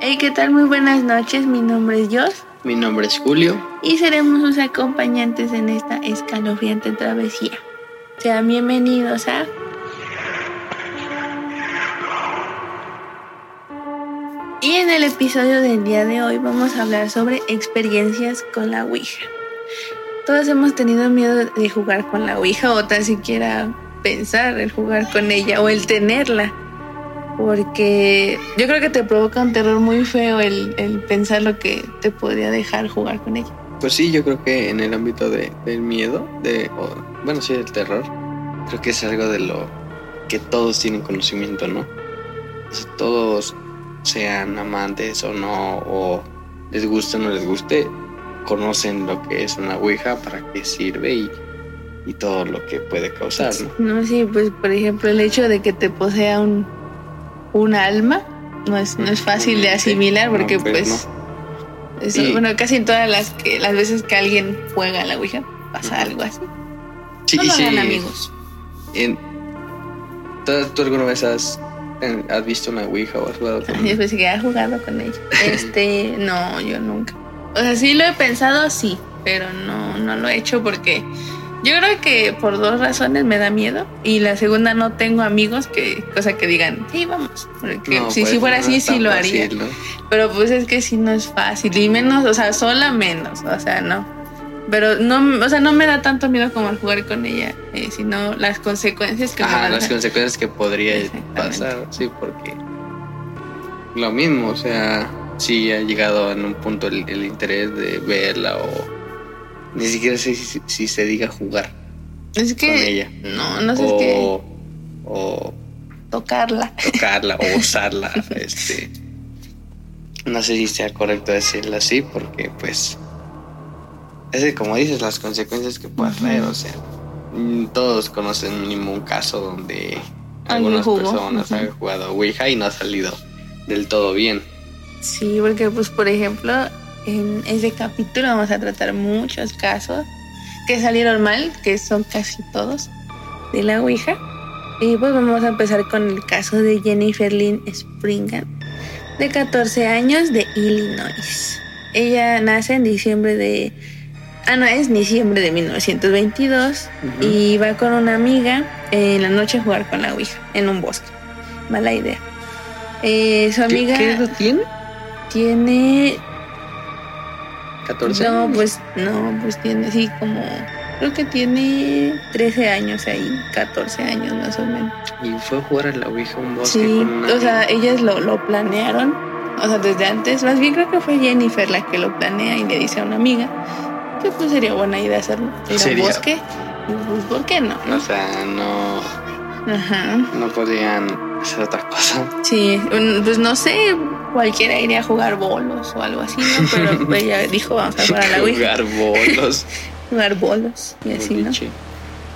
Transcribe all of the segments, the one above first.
Hey, ¿qué tal? Muy buenas noches. Mi nombre es Jos Mi nombre es Julio. y seremos sus acompañantes en esta escalofriante travesía. Sean bienvenidos a Y en el episodio del día de hoy vamos a hablar sobre experiencias con la Ouija. Todos hemos tenido miedo de jugar con la Ouija o tan siquiera pensar el jugar con ella o el tenerla. Porque yo creo que te provoca un terror muy feo el, el pensar lo que te podría dejar jugar con ella. Pues sí, yo creo que en el ámbito de, del miedo, de, o, bueno, sí, del terror, creo que es algo de lo que todos tienen conocimiento, ¿no? O sea, todos sean amantes o no, o les guste o no les guste, conocen lo que es una Ouija, para qué sirve y, y todo lo que puede causar, ¿no? No, sí, pues por ejemplo el hecho de que te posea un, un alma no es, no es fácil de asimilar porque No, pues... eso, Y- bueno, casi en todas las que las veces que alguien juega a la Ouija pasa algo así. Sí, no lo sí, hagan amigos. en- ¿tú, alguna vez has, has visto una Ouija o has jugado con Yo pensé que ha jugado con ella. Este, no, yo nunca. O sea, sí lo he pensado, sí, pero no, no lo he hecho porque yo creo que por dos razones me da miedo. Y la segunda, no tengo amigos que, cosa que digan, sí, vamos. Porque No, si, pues, si fuera no así, sí lo haría. fácil, ¿no? Pero pues es que sí no es fácil. Y menos, o sea, sola menos. O sea, no. Pero no, o sea, no me da tanto miedo como al jugar con ella, eh, sino las consecuencias que Ajá, las consecuencias que podría pasar, sí, porque lo mismo, o sea, si ha llegado en un punto el, el interés de verla o ni siquiera sé si, si se diga jugar Es que, con ella no, no sé, es que o, o tocarla. tocarla o usarla, este, no sé si sea correcto decirlo así, porque pues es que, como dices las consecuencias que puede traer, o sea, mm, todos conocen mínimo un caso donde algunas personas han jugado Ouija y no ha salido del todo bien. Sí, porque pues por ejemplo, en ese capítulo vamos a tratar muchos casos que salieron mal, que son casi todos, de la Ouija. Y pues vamos a empezar con el caso de Jennifer Lynn Springan, de 14 años, de Illinois. Ella nace en diciembre de... Ah, no, es diciembre de 1922 y va con una amiga en la noche a jugar con la Ouija en un bosque. Mala idea. Eh, su ¿Qué, amiga qué edad tiene? tiene 14. no, pues no, pues tiene, sí, como, creo que tiene 13 años ahí, 14 años más o menos. Y fue a jugar a la Ouija un bosque Sí, con una o sea, ellas lo, lo planearon, o sea, desde antes, más bien creo que fue Jennifer la que lo planea y le dice a una amiga que pues sería buena idea hacerlo, ir Sería. bosque, y, pues, ¿por qué no? O sea, no, Ajá, no podían hacer otra cosa. sí, pues no sé, cualquiera iría a jugar bolos o algo así, ¿no? Pero ella dijo, vamos a jugar a la Ouija, Jugar bolos. jugar bolos y así, ¿no?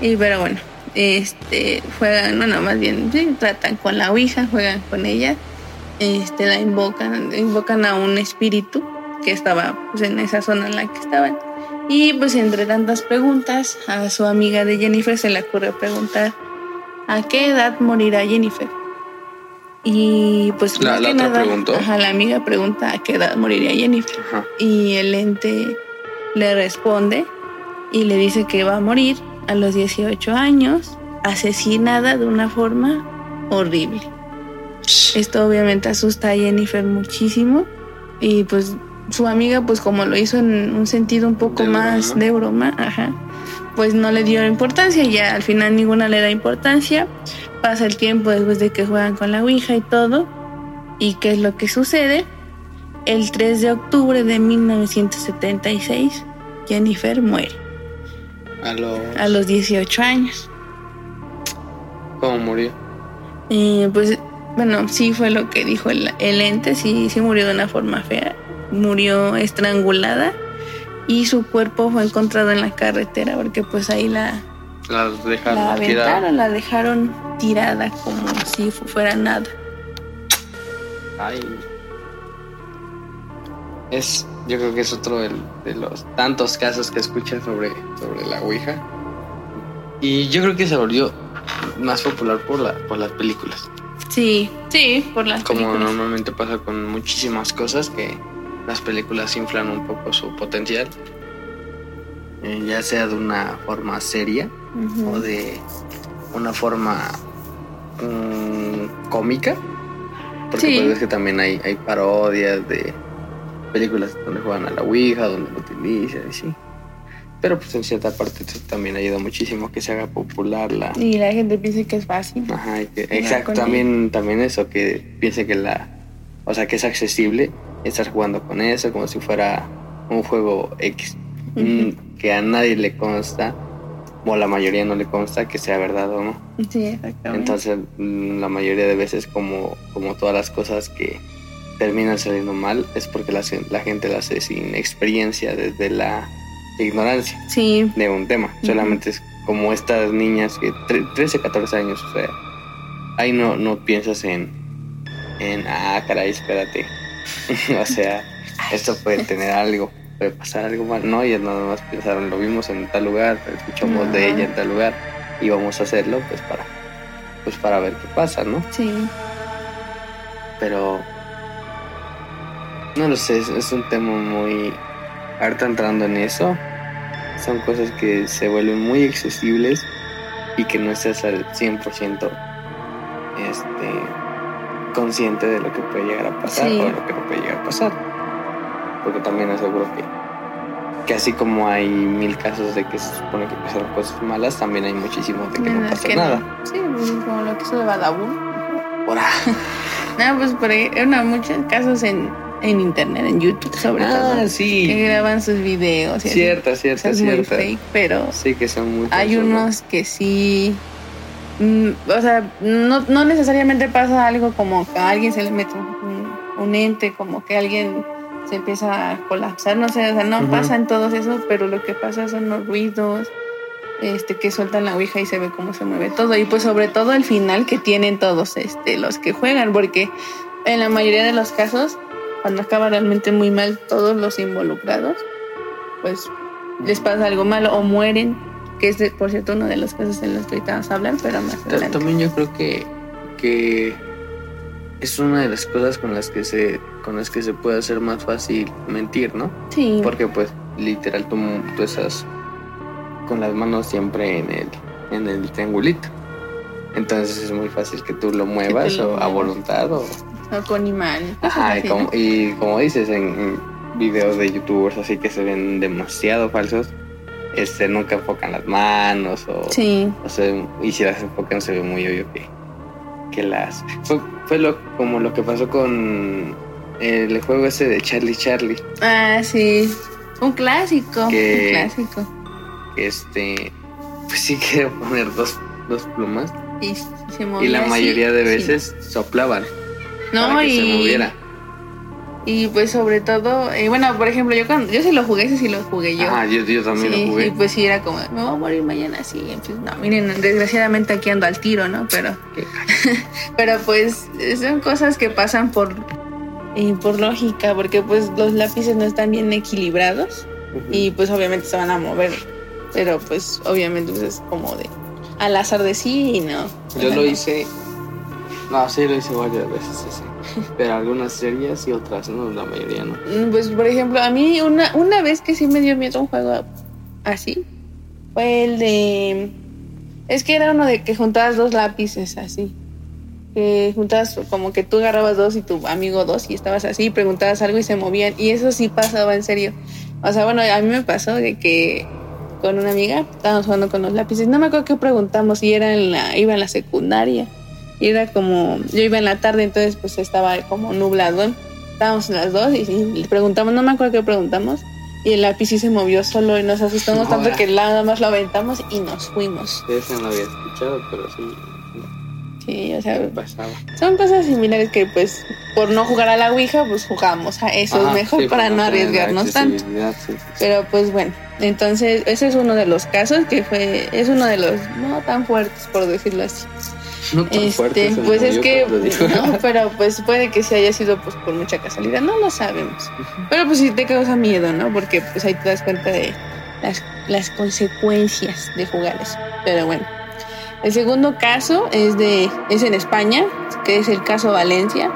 Y pero bueno, este juegan, bueno, más bien sí, tratan con la Ouija, juegan con ella, este la invocan, invocan a un espíritu que estaba pues, en esa zona en la que estaban. Y pues entre tantas preguntas, a su amiga de Jennifer se le ocurre preguntar ¿a qué edad morirá Jennifer? Y pues La- la otra nada, preguntó. ajá, la amiga pregunta a qué edad moriría Jennifer. Ajá. Y el ente le responde y le dice que va a morir a los 18 años, asesinada de una forma horrible. Esto obviamente asusta a Jennifer muchísimo y pues su amiga pues como lo hizo en un sentido un poco De más broma. de broma, ajá, pues no le dio importancia, ya al final ninguna le da importancia. Pasa el tiempo después de que juegan con la Ouija y todo. ¿Y qué es lo que sucede? El 3 de octubre de 1976, Jennifer muere A los... a los 18 años. ¿Cómo murió? Eh, pues bueno, sí fue lo que dijo el, el ente, sí, sí murió de una forma fea. Murió estrangulada y su cuerpo fue encontrado en la carretera porque pues ahí la, Las dejaron la aventaron, la dejaron tirada como si fu- fuera nada. Ay. Es, yo creo que es otro de, los tantos casos que escuchas sobre, sobre la Ouija. Y yo creo que se volvió más popular por, la, por las películas. Sí, sí, por las Como películas. normalmente pasa con muchísimas cosas que las películas inflan un poco su potencial. Eh, ya sea de una forma seria o de una forma mm, cómica. Porque Sí. pues ves que también hay, hay parodias de películas donde juegan a la Ouija, donde lo utilizan y sí. Pero pues en cierta parte eso también ayuda muchísimo que se haga popular la... Y la gente piensa que es fácil. Ajá, que- exacto, también, también eso, que piense que la... O sea, que es accesible estar jugando con eso como si fuera un juego X. Mm, que a nadie le consta, o la mayoría no le consta que sea verdad o no. Sí, exactamente. Entonces, mm, la mayoría de veces, como, como todas las cosas que terminan saliendo mal, es porque la, la gente las hace sin experiencia, desde la ignorancia sí, de un tema. Ujú. Solamente es como estas niñas que tre- 13, 14 años, o sea, ahí no, no piensas en, en, ah, caray, espérate. o sea, esto puede tener algo, puede pasar algo mal. No, ellas nada más pensaron, lo vimos en tal lugar, escuchamos de ella en tal lugar y vamos a hacerlo pues para, pues para ver qué pasa, ¿no? sí. Pero no lo sé, es, es un tema muy harta entrando en eso. Son cosas que se vuelven muy accesibles y que no estás al 100% este, consciente de lo que puede llegar a pasar Sí. o de lo que no puede llegar a pasar. Porque también aseguro que, que así como hay mil casos de que se supone que pasaron cosas malas, también hay muchísimos de que no Nada, pasa que nada. no. Sí, pues, como lo que hizo de Badabun. Ahí. No, pues por ahí, muchos casos en, en internet, en YouTube sobre Ah, todo, sí. que graban sus videos y así. Cierta, O sea, cierta, muy cierta. fake, pero Sí, que son muy hay ¿no? unos que sí. mm, o sea, no, no necesariamente pasa algo como que a alguien se le mete un, un ente, como que alguien se empieza a colapsar, no sé, o sea, no Ujú. pasan todos esos, pero lo que pasa son los ruidos, este, que sueltan la ouija y se ve cómo se mueve todo. Y pues sobre todo el final que tienen todos este, los que juegan, porque en la mayoría de los casos, cuando acaba realmente muy mal todos los involucrados, pues les pasa algo malo o mueren, que es de- por cierto uno de los casos en los que ahorita vamos a hablar, pero más adelante. También yo creo que, que es una de las cosas con las que se con las que se puede hacer más fácil mentir, ¿no? Sí, Porque pues literal tú, tú estás con las manos siempre en el en el triangulito. Entonces es muy fácil que tú lo muevas o a voluntad o o con cosas Ajá, y como, y como dices en, en videos de youtubers así que se ven demasiado falsos, este nunca enfocan las manos o Sí, O sea, y si las enfocan se ve muy obvio que, que las... Fue, fue lo, como lo que pasó con el juego ese de Charlie Charlie. ah, sí, un clásico, Que- un clásico. Este, pues sí quería poner dos, dos plumas. Y, y se y movía la así, mayoría de sí. veces soplaban No, para que y, se moviera. Y pues sobre todo, eh, bueno, por ejemplo, yo cuando yo sí lo jugué, ese sí lo jugué yo. Ah, yo, yo también sí, lo jugué. y pues sí era como, me voy a morir mañana, sí. Pues no, miren, desgraciadamente aquí ando al tiro, ¿no? Pero, pero pues son cosas que pasan por, eh, por lógica, porque pues los lápices no están bien equilibrados y pues obviamente se van a mover. Pero pues obviamente pues, es como de al azar de sí y no. Yo lo no. hice... No, sí, lo hice varias veces ese. Pero algunas series y otras no, la mayoría no. Mm, Pues, por ejemplo, a mí una, una vez que sí me dio miedo un juego así fue el de. Es que era uno de que juntabas dos lápices así. Que juntabas como que tú agarrabas dos y tu amigo dos y estabas así y preguntabas algo y se movían. Y eso sí pasaba en serio. O sea, bueno, a mí me pasó de que con una amiga estábamos jugando con los lápices. No me acuerdo qué preguntamos y era en la, iba en la secundaria. Y era como, yo iba en la tarde, entonces pues estaba como nublado. Estábamos las dos y, y le preguntamos, no me acuerdo qué preguntamos. Y el lápiz sí se movió solo y nos asustamos tanto que nada más lo aventamos y nos fuimos. Ese no lo había escuchado, pero sí, Sí, o sea, son cosas similares que pues por no jugar a la Ouija, pues jugamos a eso. Ajá, mejor sí, para no arriesgarnos tanto. sí, sí. Pero pues bueno, entonces ese es uno de los casos que fue, es uno de los no tan fuertes por decirlo así. No tan Este, pues es que, no, pero pues puede que se haya sido pues por mucha casualidad, no lo sabemos. Pero pues sí te causa miedo, ¿no? Porque pues ahí te das cuenta de las, las consecuencias de jugar eso. Pero bueno. El segundo caso es, de, es en España, que es el caso Valencia.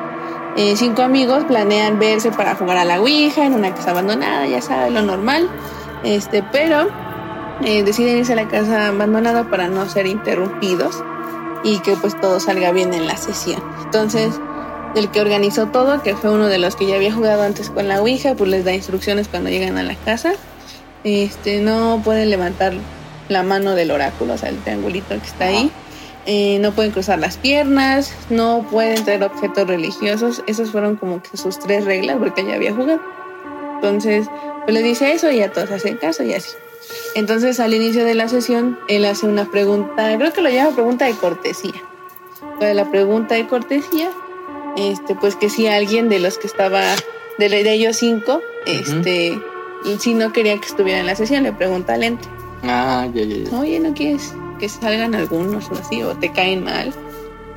Eh, cinco amigos planean verse para jugar a la Ouija en una casa abandonada, ya saben, lo normal. Este, pero eh, deciden irse a la casa abandonada para no ser interrumpidos y que pues todo salga bien en la sesión. Entonces, el que organizó todo, que fue uno de los que ya había jugado antes con la Ouija, pues les da instrucciones cuando llegan a la casa. Este, no pueden levantar la mano del oráculo, o sea, el triangulito que está ahí. Eh, no pueden cruzar las piernas, no pueden traer objetos religiosos. Esas fueron como que sus tres reglas porque ya había jugado. Entonces, pues le dice eso y a todos hacen caso y así. Entonces, al inicio de la sesión, él hace una pregunta, creo que lo llama pregunta de cortesía. Para la pregunta de cortesía, este, pues que si alguien de los que estaba, de, de ellos cinco, este, si no quería que estuviera en la sesión, le pregunta al ente. Ah, ya, ya, ya. Oye, ¿no quieres que salgan algunos o así, o te caen mal?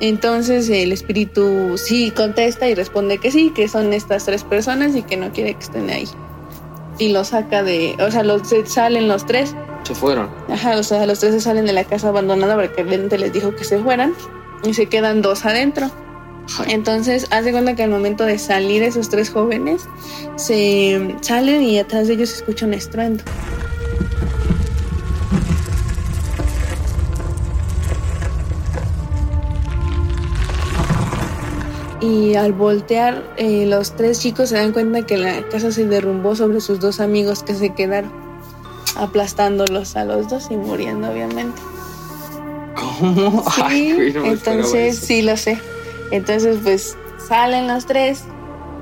Entonces el espíritu sí contesta y responde que sí, que son estas tres personas y que no quiere que estén ahí. Y lo saca de, o sea, los, se salen los tres. Se fueron. Ajá, o sea, los tres se salen de la casa abandonada porque el ente les dijo que se fueran y se quedan dos adentro. Entonces, haz de cuenta que al momento de salir esos tres jóvenes, se salen y atrás de ellos se escucha un estruendo. Y al voltear, eh, los tres chicos se dan cuenta que la casa se derrumbó sobre sus dos amigos que se quedaron, aplastándolos a los dos y muriendo, obviamente. ¿Cómo? Sí, Ay, no entonces sí lo sé. Entonces pues salen los tres,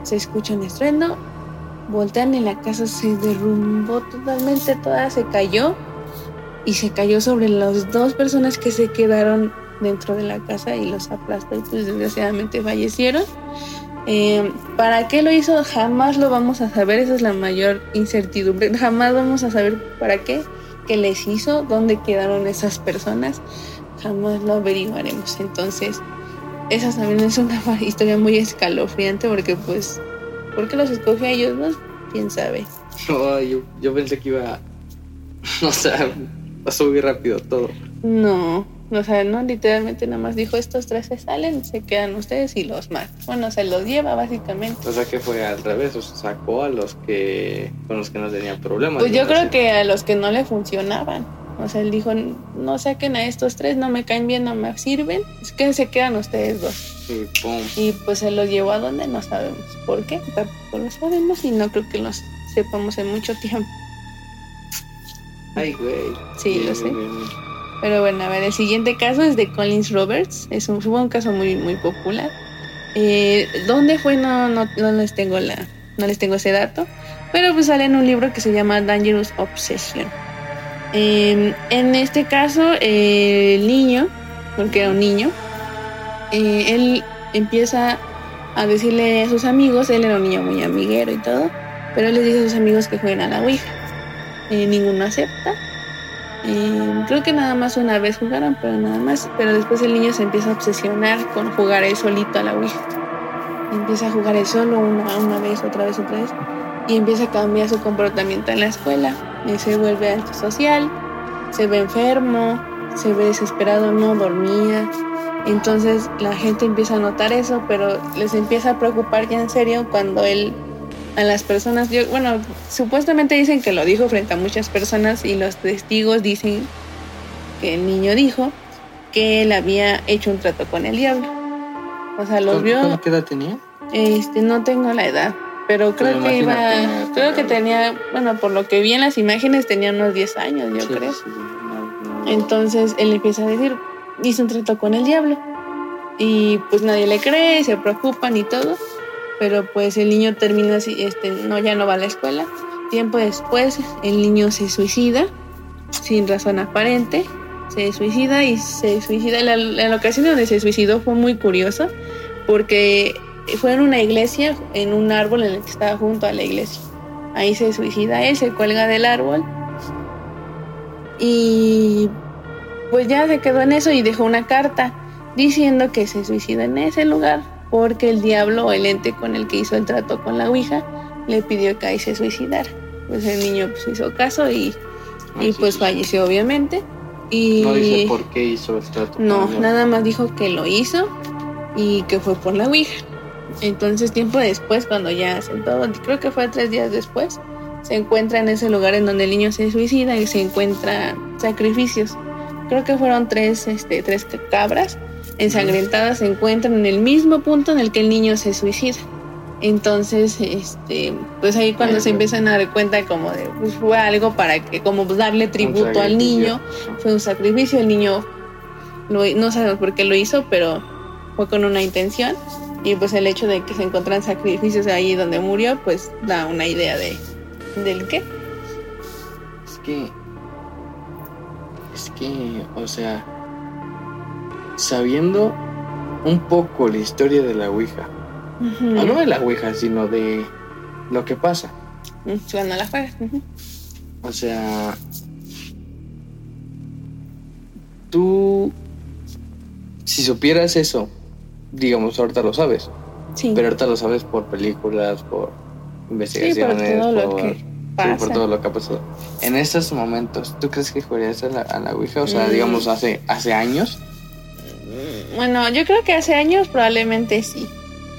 se escucha un estruendo, voltean y la casa se derrumbó totalmente, toda se cayó y se cayó sobre las dos personas que se quedaron dentro de la casa y los aplastó y pues desgraciadamente fallecieron. Eh, ¿Para qué lo hizo? Jamás lo vamos a saber, esa es la mayor incertidumbre. Jamás vamos a saber para qué, qué les hizo, dónde quedaron esas personas. Jamás lo averiguaremos. Entonces, esa también es una historia muy escalofriante porque pues, ¿por qué los escogió a ellos? No, quién sabe. No, yo, yo pensé que iba. O sea, pasó muy rápido todo. No, o sea, no, literalmente nada más dijo, estos tres se salen, se quedan ustedes y los más. Bueno, se los lleva básicamente. O sea, que fue al revés. O sea, sacó a los que. con los que no tenían problemas. Pues yo creo así. que a los que no le funcionaban. O sea, él dijo, no saquen a estos tres, no me caen bien, no me sirven. Es que se quedan ustedes dos. Y pum. Y pues se los llevó a donde no sabemos por qué. Tampoco lo sabemos y no creo que los sepamos en mucho tiempo. Ay, güey. Sí, Bien, lo sé. bien, bien, bien. Pero bueno, a ver, el siguiente caso es de Collins Roberts. Es un, fue un caso muy, muy popular. Eh, ¿Dónde fue? No, no, no les tengo la, no les tengo ese dato. Pero pues sale en un libro que se llama Dangerous Obsession. Eh, en este caso, el niño, porque era un niño, eh, él empieza a decirle a sus amigos, él era un niño muy amiguero y todo, pero él les dice a sus amigos que jueguen a la Ouija. Eh, ninguno acepta. Creo que nada más una vez jugaron, pero nada más. Pero después el niño se empieza a obsesionar con jugar él solito a la Ouija. Empieza a jugar él solo una, una vez, otra vez, otra vez. Y empieza a cambiar su comportamiento en la escuela. Se vuelve antisocial, se ve enfermo, se ve desesperado, no dormía. Entonces la gente empieza a notar eso, pero les empieza a preocupar ya en serio cuando él a las personas, yo, bueno, supuestamente dicen que lo dijo frente a muchas personas y los testigos dicen que el niño dijo que él había hecho un trato con el diablo. O sea, los ¿Cómo- vio, ¿Qué edad tenía? este, no tengo la edad, pero creo Pero que iba, imagínate, creo que tenía, bueno, por lo que vi en las imágenes tenía unos 10 años, yo Sí, creo. sí, no, no. Entonces él empieza a decir, hizo un trato con el diablo. Y pues nadie le cree, se preocupan y todo. Pero pues el niño termina así, este, no, ya no va a la escuela. Tiempo después el niño se suicida, sin razón aparente. Se suicida y se suicida. La, la ocasión donde se suicidó fue muy curioso porque fue en una iglesia, en un árbol en el que estaba junto a la iglesia. Ahí se suicida él, se cuelga del árbol y pues ya se quedó en eso y dejó una carta diciendo que se suicida en ese lugar porque el diablo o el ente con el que hizo el trato con la Ouija le pidió que ahí se suicidara. Pues el niño pues hizo caso y, Ay, y sí, pues sí, falleció obviamente. Y No dice por qué hizo el trato. no, con nada más dijo que lo hizo y que fue por la Ouija. Entonces, tiempo después, cuando ya hacen todo, creo que fue tres días después, se encuentra en ese lugar en donde el niño se suicida y se encuentra sacrificios. Creo que fueron tres, este, tres cabras ensangrentadas, se encuentran en el mismo punto en el que el niño se suicida. Entonces, este, pues ahí cuando se empiezan a dar cuenta como de, pues fue algo para que, como darle tributo al niño, fue un sacrificio, el niño lo- no sabemos por qué lo hizo, pero fue con una intención. Y pues el hecho de que se encuentran sacrificios ahí donde murió, pues da una idea de del qué. Es que. Es que, o sea. Sabiendo un poco la historia de la Ouija. O no de la Ouija, sino de lo que pasa. Cuando la juegas. O sea. Tú. Si supieras eso, digamos, ahorita lo sabes. Sí. Pero ahorita lo sabes por películas, por sí, por investigaciones, lo Sí, por todo lo que ha pasado. En estos momentos, ¿tú crees que jugarías a la, a la Ouija? O sea, Mm. digamos, hace, hace años. Bueno, yo creo que hace años probablemente sí.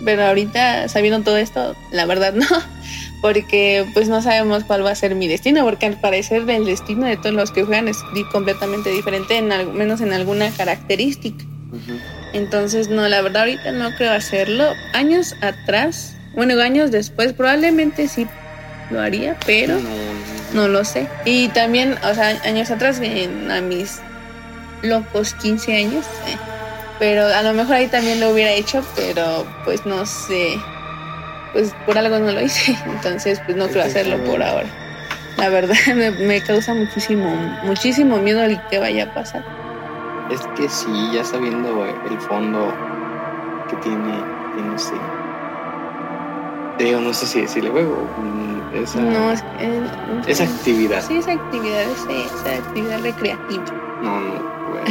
Pero ahorita, sabiendo todo esto, la verdad no. Porque pues no sabemos cuál va a ser mi destino. Porque al parecer el destino de todos los que juegan es completamente diferente, en al menos en alguna característica. Entonces, no, la verdad ahorita no creo hacerlo. Años atrás, bueno, años después probablemente sí lo haría, pero no lo sé. Y también, o sea, años atrás, en- a mis locos 15 años, eh, pero a lo mejor ahí también lo hubiera hecho, pero pues no sé, pues por algo no lo hice, entonces pues no creo hacerlo por ahora. La verdad me, me causa muchísimo, muchísimo miedo el que vaya a pasar. Es que sí, ya sabiendo el fondo que tiene, tiene ese. Digo, no sé si decirle juego. mm, Esa, No, es que... esa actividad. Sí, esa actividad, esa actividad recreativa. No, no, bueno.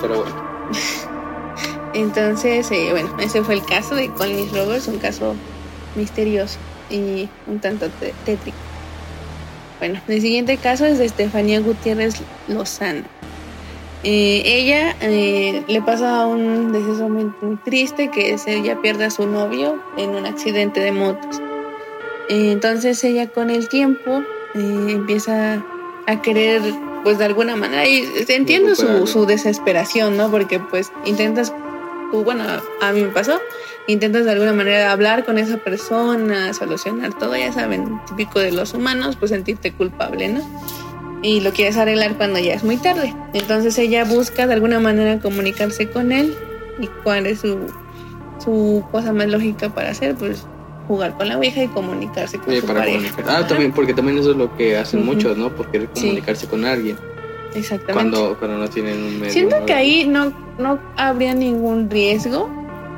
Pero bueno. Entonces, eh, bueno, ese fue el caso de Colin Roberts, un caso misterioso y un tanto té- tétrico. Bueno, el siguiente caso es de Estefanía Gutiérrez Lozano. Eh, ella eh, le pasa un deceso muy, triste, que es ella pierde a su novio en un accidente de motos. Eh, entonces ella con el tiempo empieza a querer, pues de alguna manera, y entiendo su, su desesperación, ¿no? Porque pues intentas, bueno, a mí me pasó, intentas de alguna manera hablar con esa persona, solucionar todo, ya saben, típico de los humanos, pues sentirte culpable, ¿no? Y lo quieres arreglar cuando ya es muy tarde. Entonces ella busca de alguna manera comunicarse con él y cuál es su, su cosa más lógica para hacer, pues jugar con la Ouija y comunicarse con Sí, su para pareja. comunicar. Ah, también, porque también eso es lo que hacen muchos, ¿no? Por querer Sí. comunicarse con alguien. Exactamente. Cuando, cuando no tienen un medio. Siento que ahí no, no habría ningún riesgo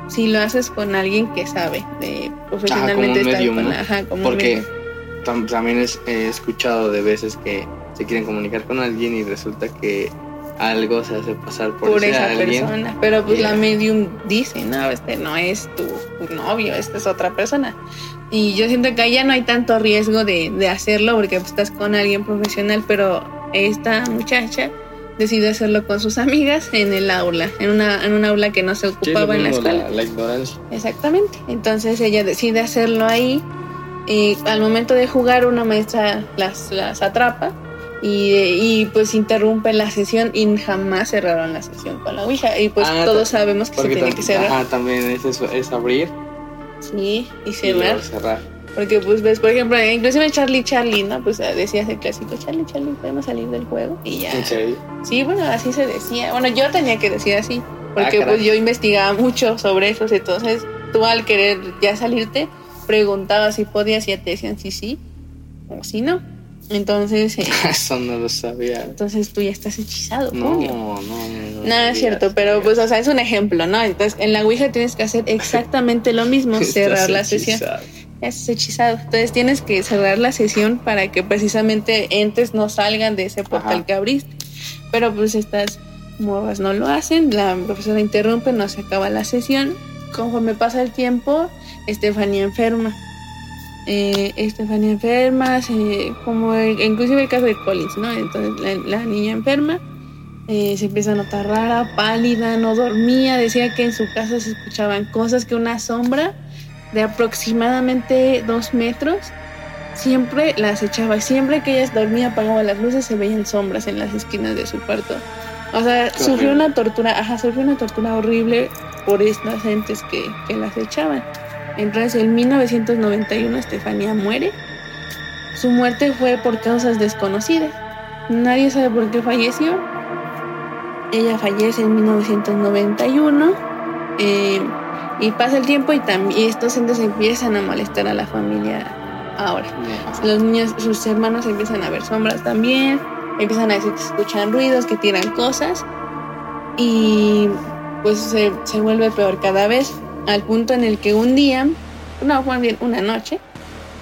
si lo haces con alguien que sabe de profesionalmente Porque tam- también es- he escuchado de veces que se quieren comunicar con alguien y resulta que algo se hace pasar por, por esa alguien. persona. Pero pues la medium dice, no, este no es tu, tu novio, este es otra persona. Y yo siento que ahí ya no hay tanto riesgo de, de hacerlo porque pues, estás con alguien profesional, pero esta muchacha decidió hacerlo con sus amigas en el aula, en una, en un aula que no se Sí, ocupaba en la escuela. la, la ignorancia. Exactamente. Entonces ella decide hacerlo ahí. Y al momento de jugar, una maestra las, las atrapa y, y, pues interrumpe la sesión y jamás cerraron la sesión con la Ouija. Y pues Ah, todos sabemos que se tiene que cerrar. Ajá, también es eso, es abrir Sí, y y cerrar. luego cerrar. Porque pues ves, por ejemplo, inclusive Charlie Charlie, ¿no? Pues decías el clásico, Charlie Charlie, podemos salir del juego y ya. Sí, bueno, así se decía. Bueno, yo tenía que decir así, porque Ah, pues yo investigaba mucho sobre eso. Entonces, tú al querer ya salirte, preguntabas si podías y ya te decían si sí o si no. Entonces, eh, Eso no lo sabía. entonces tú ya estás hechizado, No, Julio. no, no. es cierto, pero pues, o sea, es un ejemplo, ¿no? Entonces, en la Ouija tienes que hacer exactamente lo mismo, cerrar la sesión. estás hechizado. Entonces, tienes que cerrar la sesión para que precisamente entes no salgan de ese portal Ajá. que abriste. Pero pues estas morras no lo hacen, la profesora interrumpe, no se acaba la sesión. Conforme pasa el tiempo, Estefanía enferma. Eh, Estefanía enferma, como inclusive el caso de Collins, ¿no? Entonces la, niña enferma eh, se empieza a notar rara, pálida, no dormía, decía que en su casa se escuchaban cosas que una sombra de aproximadamente dos metros siempre las echaba, siempre que ella dormía apagaba las luces se veían sombras en las esquinas de su cuarto. O sea, sufrió una tortura, ajá, sufrió una tortura horrible por estas entes que, que las echaban. Entonces, en 1991 Estefanía muere. Su muerte fue por causas desconocidas. Nadie sabe por qué falleció. Ella fallece en 1991 eh, y pasa el tiempo y, también estos entes empiezan a molestar a la familia ahora. Los niños, sus hermanos empiezan a ver sombras también, empiezan a decir que escuchan ruidos, que tiran cosas y pues se, se vuelve peor cada vez al punto en el que un día, no, fue bien una noche,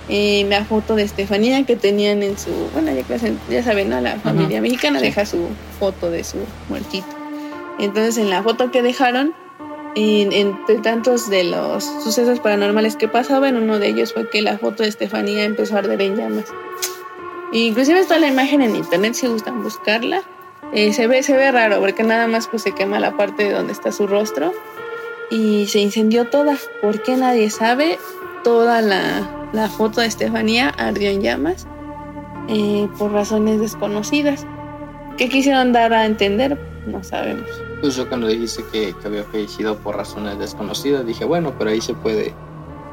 eh, la foto de Estefanía que tenían en su, bueno, ya, ya saben, ¿no? la familia mexicana deja su foto de su muertito. Entonces en la foto que dejaron, entre tantos de los sucesos paranormales que pasaban, uno de ellos fue que la foto de Estefanía empezó a arder en llamas. Inclusive está la imagen en internet si gustan buscarla. Eh, se ve se ve raro porque nada más pues se quema la parte de donde está su rostro y se incendió toda. ¿Por qué nadie sabe? Toda la, foto de Estefanía ardió en llamas eh, por razones desconocidas. ¿Qué quisieron dar a entender? No sabemos. Pues yo cuando dijiste que, había fallecido por razones desconocidas, dije, bueno, pero ahí se puede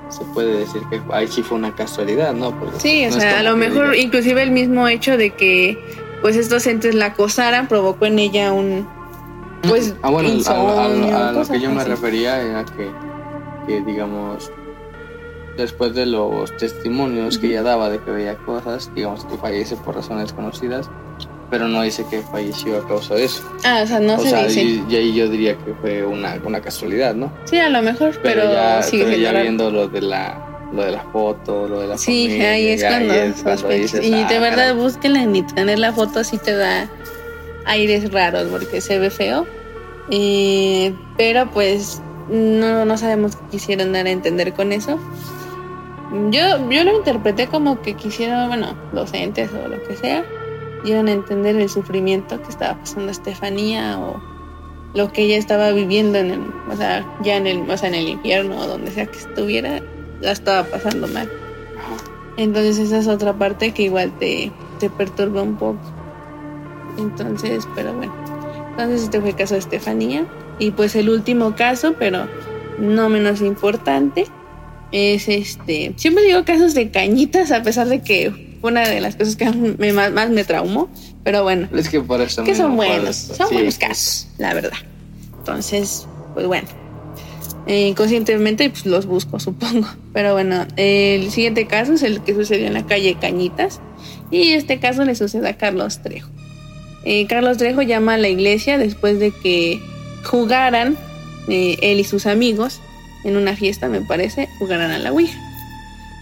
se puede decir que ahí sí fue una casualidad, ¿no? sí, o sea, a lo mejor inclusive el mismo hecho de que pues estos entes la acosaran provocó en ella un, pues ah, bueno, a, lo que yo me refería era que, que, digamos, después de los testimonios que ella daba de que veía cosas, digamos que fallece por razones conocidas, pero no dice que falleció a causa de eso. Ah, o sea, no se dice. Y, ahí yo diría que fue una, una casualidad, ¿no? Sí, a lo mejor, pero, pero ya, pero ya viendo lo de la lo de la foto, lo de la Sí, ahí es cuando, y de ah, verdad búsquenla en internet la foto así te da aires raros porque se ve feo. Pero pues no, no sabemos qué quisieron dar a entender con eso. Yo, yo lo interpreté como que quisieron, bueno, los entes o lo que sea, dieron a entender el sufrimiento que estaba pasando Estefanía o lo que ella estaba viviendo en el, o sea, ya en el, o sea, en el infierno o donde sea que estuviera, la estaba pasando mal. Entonces esa es otra parte que igual te, te perturba un poco. Entonces, pero bueno. Entonces este fue el caso de Estefanía. Y pues el último caso, pero no menos importante, es este... Siempre digo casos de cañitas, a pesar de que fue una de las cosas que más, me traumó. Pero bueno. Es que por eso... Que son buenos, son buenos casos, la verdad. Entonces, pues bueno. Eh, inconscientemente pues los busco, supongo. Pero bueno, el siguiente caso es el que sucedió en la calle Cañitas. Y este caso le sucede a Carlos Trejo. Eh, Carlos Trejo llama a la iglesia después de que jugaran, eh, él y sus amigos, en una fiesta, me parece, jugaran a la Ouija.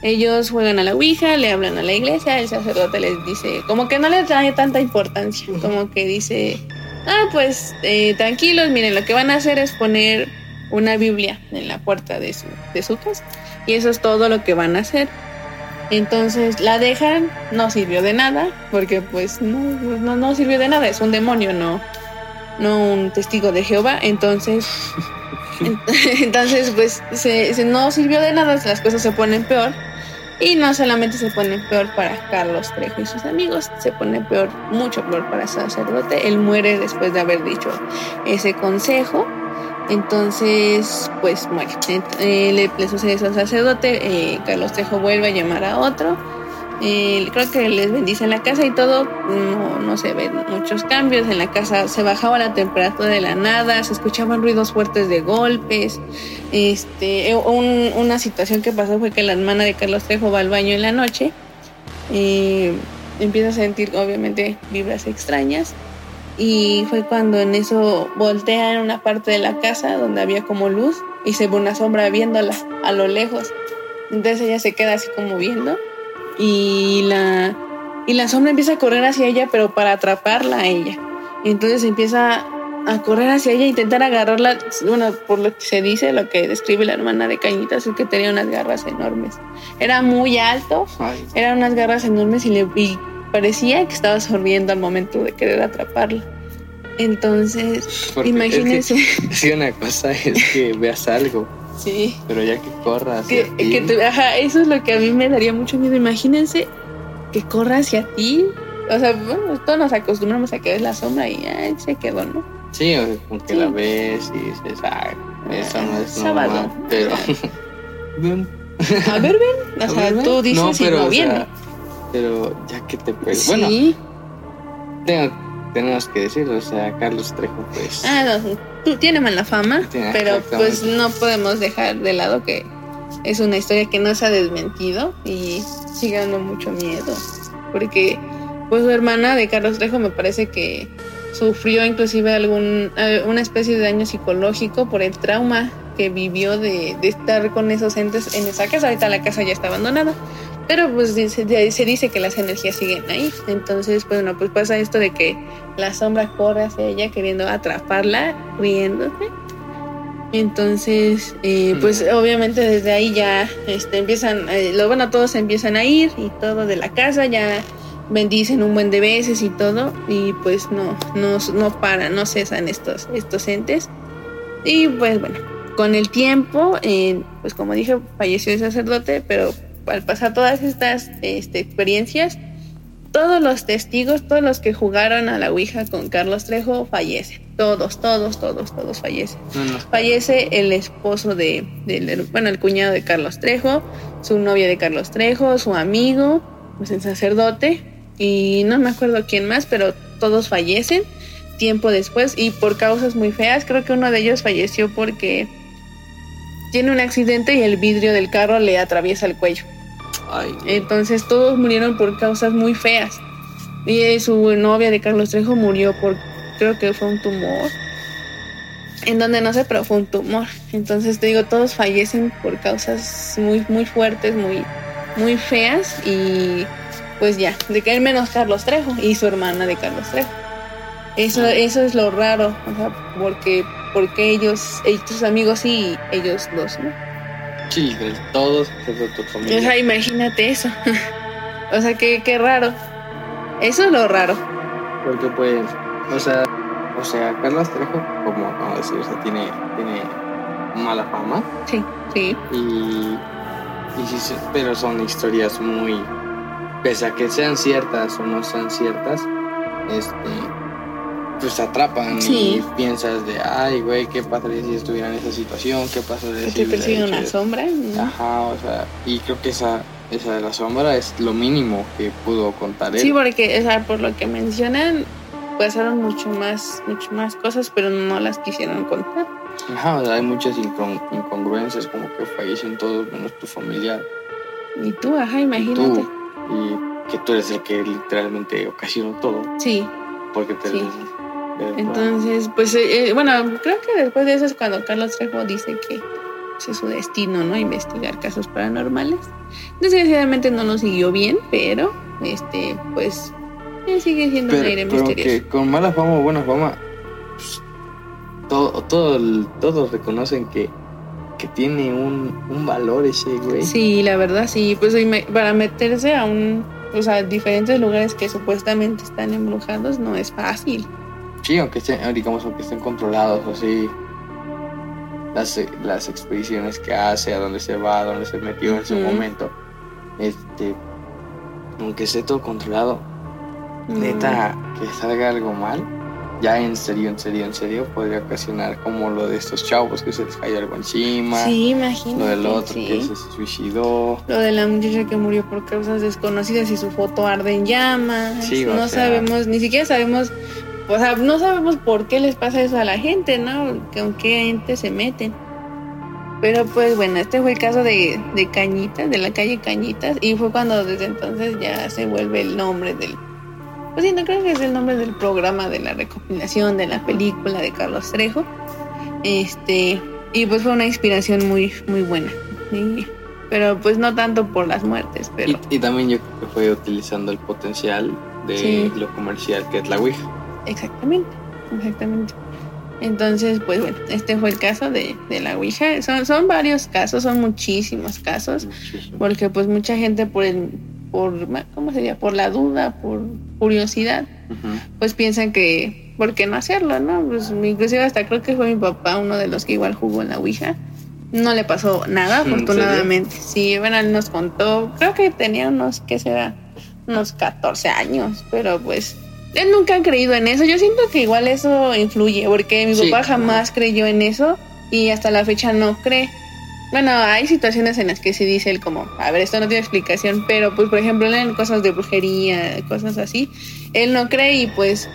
Ellos juegan a la Ouija, le hablan a la iglesia, el sacerdote les dice, como que no les da tanta importancia, como que dice, ah, pues eh, tranquilos, miren, lo que van a hacer es poner una Biblia en la puerta de su, de su casa. Y eso es todo lo que van a hacer. Entonces la dejan, no sirvió de nada, porque pues no, no, sirvió de nada, es un demonio, no, no un testigo de Jehová. Entonces, entonces pues se, no sirvió de nada, las cosas se ponen peor. Y no solamente se ponen peor para Carlos Trejo y sus amigos, se pone peor, mucho peor para el sacerdote. Él muere después de haber dicho ese consejo. Entonces, pues muere. Eh, le, sucede eso al sacerdote. Eh, Carlos Trejo vuelve a llamar a otro. Eh, creo que les bendice en la casa y todo. No, no se ven muchos cambios. En la casa se bajaba la temperatura de la nada, se escuchaban ruidos fuertes de golpes. Este, una situación que pasó fue que la hermana de Carlos Trejo va al baño en la noche. empieza a sentir, obviamente, vibras extrañas y fue cuando en eso voltea en una parte de la casa donde había como luz y se ve una sombra viéndola a lo lejos. Entonces ella se queda así como viendo y la, y la sombra empieza a correr hacia ella pero para atraparla a ella. Entonces empieza a correr hacia ella, intentar agarrarla. Bueno, por lo que se dice, lo que describe la hermana de Cañitas es que tenía unas garras enormes. Era muy alto, eran unas garras enormes y, le, y parecía que estaba sonriendo al momento de querer atraparla. Entonces, porque imagínense. Es que, sí, una cosa es que veas algo, sí. pero ya que corras. Que, que te- ajá, eso es lo que a mí me daría mucho miedo. Imagínense que corra hacia ti. O sea, bueno, todos nos acostumbramos a que ves la sombra y ay, se quedó, ¿no? Sí, o sea, como que Sí. la ves y dices, ay, eso no es Sábado. normal. Pero. Ven. A ver, ven. O sea, ver, tú dices no, y pero, no o viene. sea, pero ya que te pues, sí. Bueno, tengo- tenemos que decirlo, o sea, Carlos Trejo, pues. Ah, no, tú tiene mala fama, Tiene- pero pues no podemos dejar de lado que es una historia que no se ha desmentido y sigue dando mucho miedo. Porque pues su hermana de Carlos Trejo me parece que sufrió inclusive algún una especie de daño psicológico por el trauma que vivió de, de estar con esos entes en esa casa. Ahorita la casa ya está abandonada. Pero pues se, se dice que las energías siguen ahí. Entonces, pues bueno, pues pasa esto de que la sombra corre hacia ella queriendo atraparla, riéndose. Entonces, eh, pues obviamente desde ahí ya este, empiezan, eh, lo bueno, todos empiezan a ir y todo de la casa, ya bendicen un buen de veces y todo, y pues no, no, no paran, no cesan estos, estos entes. Y pues bueno, con el tiempo, eh, pues como dije, falleció el sacerdote, pero al pasar todas estas este, experiencias, todos los testigos, todos los que jugaron a la Ouija con Carlos Trejo fallecen. Todos, todos, todos, todos fallecen. No, no. Fallece el esposo de, del, bueno, el cuñado de Carlos Trejo, su novia de Carlos Trejo, su amigo, pues el sacerdote, y no me acuerdo quién más, pero todos fallecen tiempo después y por causas muy feas. Creo que uno de ellos falleció porque tiene un accidente y el vidrio del carro le atraviesa el cuello. Ay, Entonces todos murieron por causas muy feas. Y eh, su novia de Carlos Trejo murió por, creo que fue un tumor. En donde no sé, pero fue un tumor. Entonces te digo, todos fallecen por causas muy, muy fuertes, muy, muy feas. Y pues ya, de que menos Carlos Trejo y su hermana de Carlos Trejo. Eso, Ah. eso es lo raro, o sea, porque, porque ellos, tus amigos sí, ellos dos, ¿no? sí, de todos, de tu O familia. sea, imagínate eso. o sea, qué, qué raro. Eso es lo raro. Porque pues, o sea, o sea, Carlos Trejo, como acabo de decir, o sea, tiene, tiene mala fama. Sí, sí. Y, y pero son historias muy, pese a que sean ciertas o no sean ciertas, este, pues atrapan Sí. y piensas de, ay, güey, ¿qué pasaría si estuviera en esa situación? ¿Qué pasaría si hecho una esto?". sombra. ¿no? Ajá, o sea, y creo que esa, esa de la sombra es lo mínimo que pudo contar él. Sí, porque, o sea, por lo que mencionan, pasaron mucho más, mucho más cosas, pero no las quisieron contar. Ajá, o sea, hay muchas incon- incongruencias, como que fallecen todos menos tu familiar. Y tú, ajá, y imagínate. tú, y que tú eres el que literalmente ocasionó todo, Sí, porque te... Sí. Entonces, pues, eh, eh, bueno, creo que después de eso es cuando Carlos Trejo dice que pues, es su destino, ¿no? Investigar casos paranormales. Desgraciadamente no lo siguió bien, pero, este, pues, sigue siendo un aire pero, misterioso. que con mala fama o buena fama, pues, todo, todos reconocen que, que tiene un, un valor ese güey. Sí, la verdad, sí. Pues para meterse a un, o sea, diferentes lugares que supuestamente están embrujados no es fácil. Sí, aunque estén, digamos, aunque estén controlados, así. Las, las expediciones que hace, a dónde se va, a dónde se metió en su momento. Este. Aunque esté todo controlado, Mm, neta, que salga algo mal, ya en serio, en serio, en serio, podría ocasionar como lo de estos chavos que se les cayó algo encima. Sí, imagínate. Lo del otro sí. que se suicidó. Lo de la muchacha que murió por causas desconocidas y su foto arde en llamas. Sí, o no sea- sabemos, ni siquiera sabemos, o sea, no sabemos por qué les pasa eso a la gente, ¿no? Con qué ente se meten. Pero pues bueno, este fue el caso de, de Cañitas, de la calle Cañitas, y fue cuando desde entonces ya se vuelve el nombre del... Pues sí, no creo que es el nombre del programa, de la recopilación, de la película de Carlos Trejo. Este, y pues fue una inspiración muy, muy buena. Y- pero pues no tanto por las muertes, pero... Y, y también yo creo que fue utilizando el potencial de Sí. lo comercial que es la Ouija. Exactamente, exactamente. Entonces, pues bueno, este fue el caso de, de la Ouija. Son, son varios casos, son muchísimos casos, Muchísimo. porque pues mucha gente por el, por, ¿cómo sería? Por la duda, por curiosidad, pues piensan que, ¿por qué no hacerlo, no? Pues inclusive hasta creo que fue mi papá uno de los que igual jugó en la Ouija. No le pasó nada, afortunadamente. Sí, bueno, él nos contó, creo que tenía unos, ¿qué será? Unos 14 años, pero pues él nunca ha creído en eso. Yo siento que igual eso influye, porque mi Sí. papá jamás creyó en eso y hasta la fecha no cree. Bueno, hay situaciones en las que se dice él como, a ver, esto no tiene explicación, pero pues por ejemplo en cosas de brujería, cosas así, él no cree y pues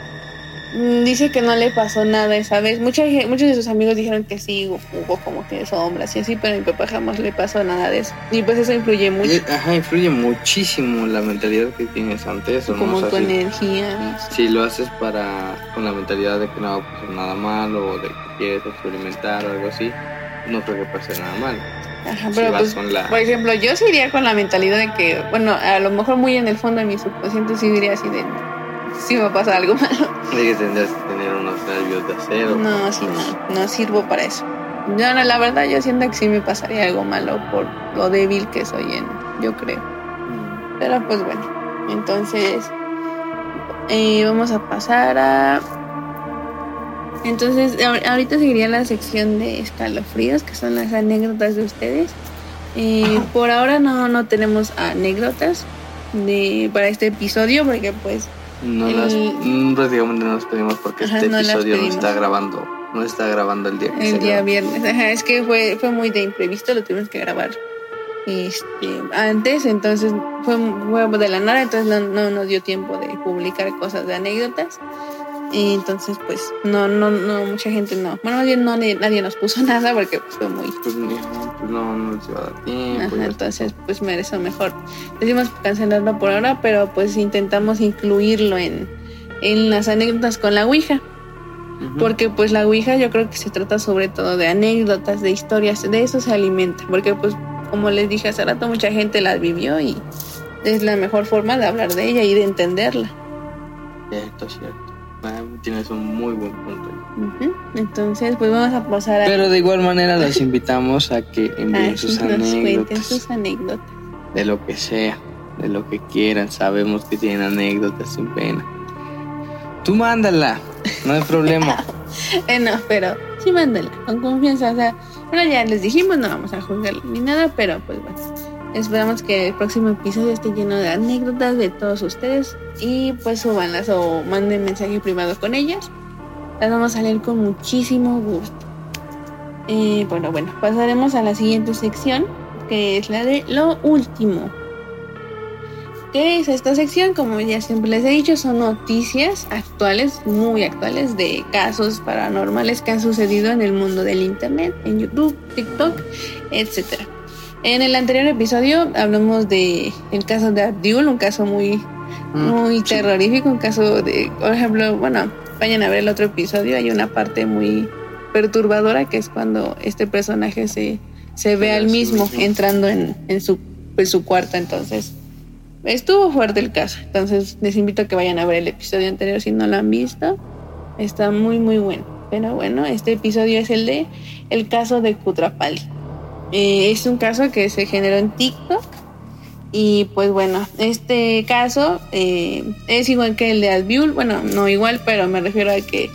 dice que no le pasó nada esa vez. Mucha, muchos de sus amigos dijeron que sí, hubo, como que sombras y así, pero a mi papá jamás le pasó nada de eso. Y pues eso influye mucho, Y- Ajá, influye muchísimo la mentalidad que tienes ante eso, ¿no? como O sea, tu si- energía. si lo haces para con la mentalidad de que no va a pasar nada malo o de que quieres experimentar o algo así, no creo que pase nada mal. Ajá, pero pues con la Por ejemplo, yo sí iría con la mentalidad de que, bueno, a lo mejor muy en el fondo de mi subconsciente sí diría así de, sí me va a pasar algo malo. de que que tener unos nervios de acero. No, sí, no, no sirvo para eso. Yo, no, la verdad, yo siento que sí me pasaría algo malo por lo débil que soy en, yo creo. Mm. Pero pues bueno, entonces eh, vamos a pasar a... Entonces, ahor- ahorita seguiría la sección de escalofríos, que son las anécdotas de ustedes. Eh, por ahora no, no tenemos anécdotas de, para este episodio, porque pues No El- las, mm, prácticamente no las pedimos porque Ajá, este no las episodio no está grabando, no está grabando el día que se el día graba. viernes, ajá, es que fue, fue muy de imprevisto, lo tuvimos que grabar este, antes, entonces fue, fue de la nada, entonces no, no nos dio tiempo de publicar cosas de anécdotas. Y entonces, pues, no, no, no, mucha gente no. Bueno, más bien no, nadie, nadie nos puso nada porque pues, fue muy. Pues, pues no, no les iba a dar tiempo. Ajá, entonces, pues merece mejor. Decimos cancelarlo por ahora, pero pues intentamos incluirlo en, en las anécdotas con la Ouija. Porque pues la Ouija yo creo que se trata sobre todo de anécdotas, de historias, de eso se alimenta. Porque pues como les dije hace rato, mucha gente la vivió y es la mejor forma de hablar de ella y de entenderla. Cierto, cierto. Ah, tienes un muy buen punto. Entonces pues vamos a pasar a... Pero de igual manera los invitamos a que a envíen que sus nos cuenten anécdotas. sus anécdotas. De lo que sea, de lo que quieran. Sabemos que tienen anécdotas sin pena. Tú mándala, no hay problema. Eh, no, pero sí mándala, con confianza. O sea, bueno, ya les dijimos, no vamos a juzgar ni nada, pero pues bueno. Esperamos que el próximo episodio esté lleno de anécdotas de todos ustedes y pues subanlas o manden mensaje privado con ellas. Las vamos a leer con muchísimo gusto. Eh, bueno, bueno, pasaremos a la siguiente sección, que es la de lo último. ¿Qué es esta sección? Como ya siempre les he dicho, son noticias actuales, muy actuales, de casos paranormales que han sucedido en el mundo del Internet, en YouTube, TikTok, etc. En el anterior episodio hablamos de el caso de Abdul, un caso muy, muy Mm, sí. terrorífico, un caso de, por ejemplo, bueno, vayan a ver el otro episodio, hay una parte muy perturbadora que es cuando este personaje se, se ve al sí mismo. entrando en, en su, pues, su cuarto, entonces estuvo fuerte el caso, entonces les invito a que vayan a ver el episodio anterior si no lo han visto, está muy muy bueno, pero bueno, este episodio es el de el caso de Kutrapali. Eh, es un caso que se generó en TikTok y pues bueno, este caso eh, es igual que el de Adviul, bueno, no igual, pero me refiero a que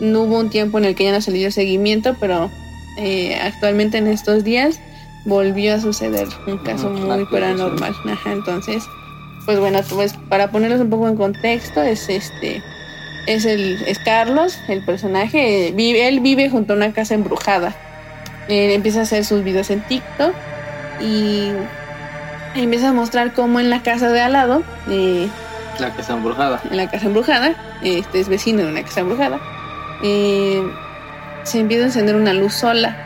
no hubo un tiempo en el que ya no se le dio seguimiento, pero eh, actualmente en estos días volvió a suceder un caso muy paranormal. Ajá, entonces, pues bueno, pues para ponerlos un poco en contexto, es este, es el, es Carlos, el personaje, vive, él vive junto a una casa embrujada. Él empieza a hacer sus videos en TikTok y empieza a mostrar cómo en la casa de al lado, eh, La está embrujada. en la casa embrujada, este es vecino de una casa embrujada, eh, se empieza a encender una luz sola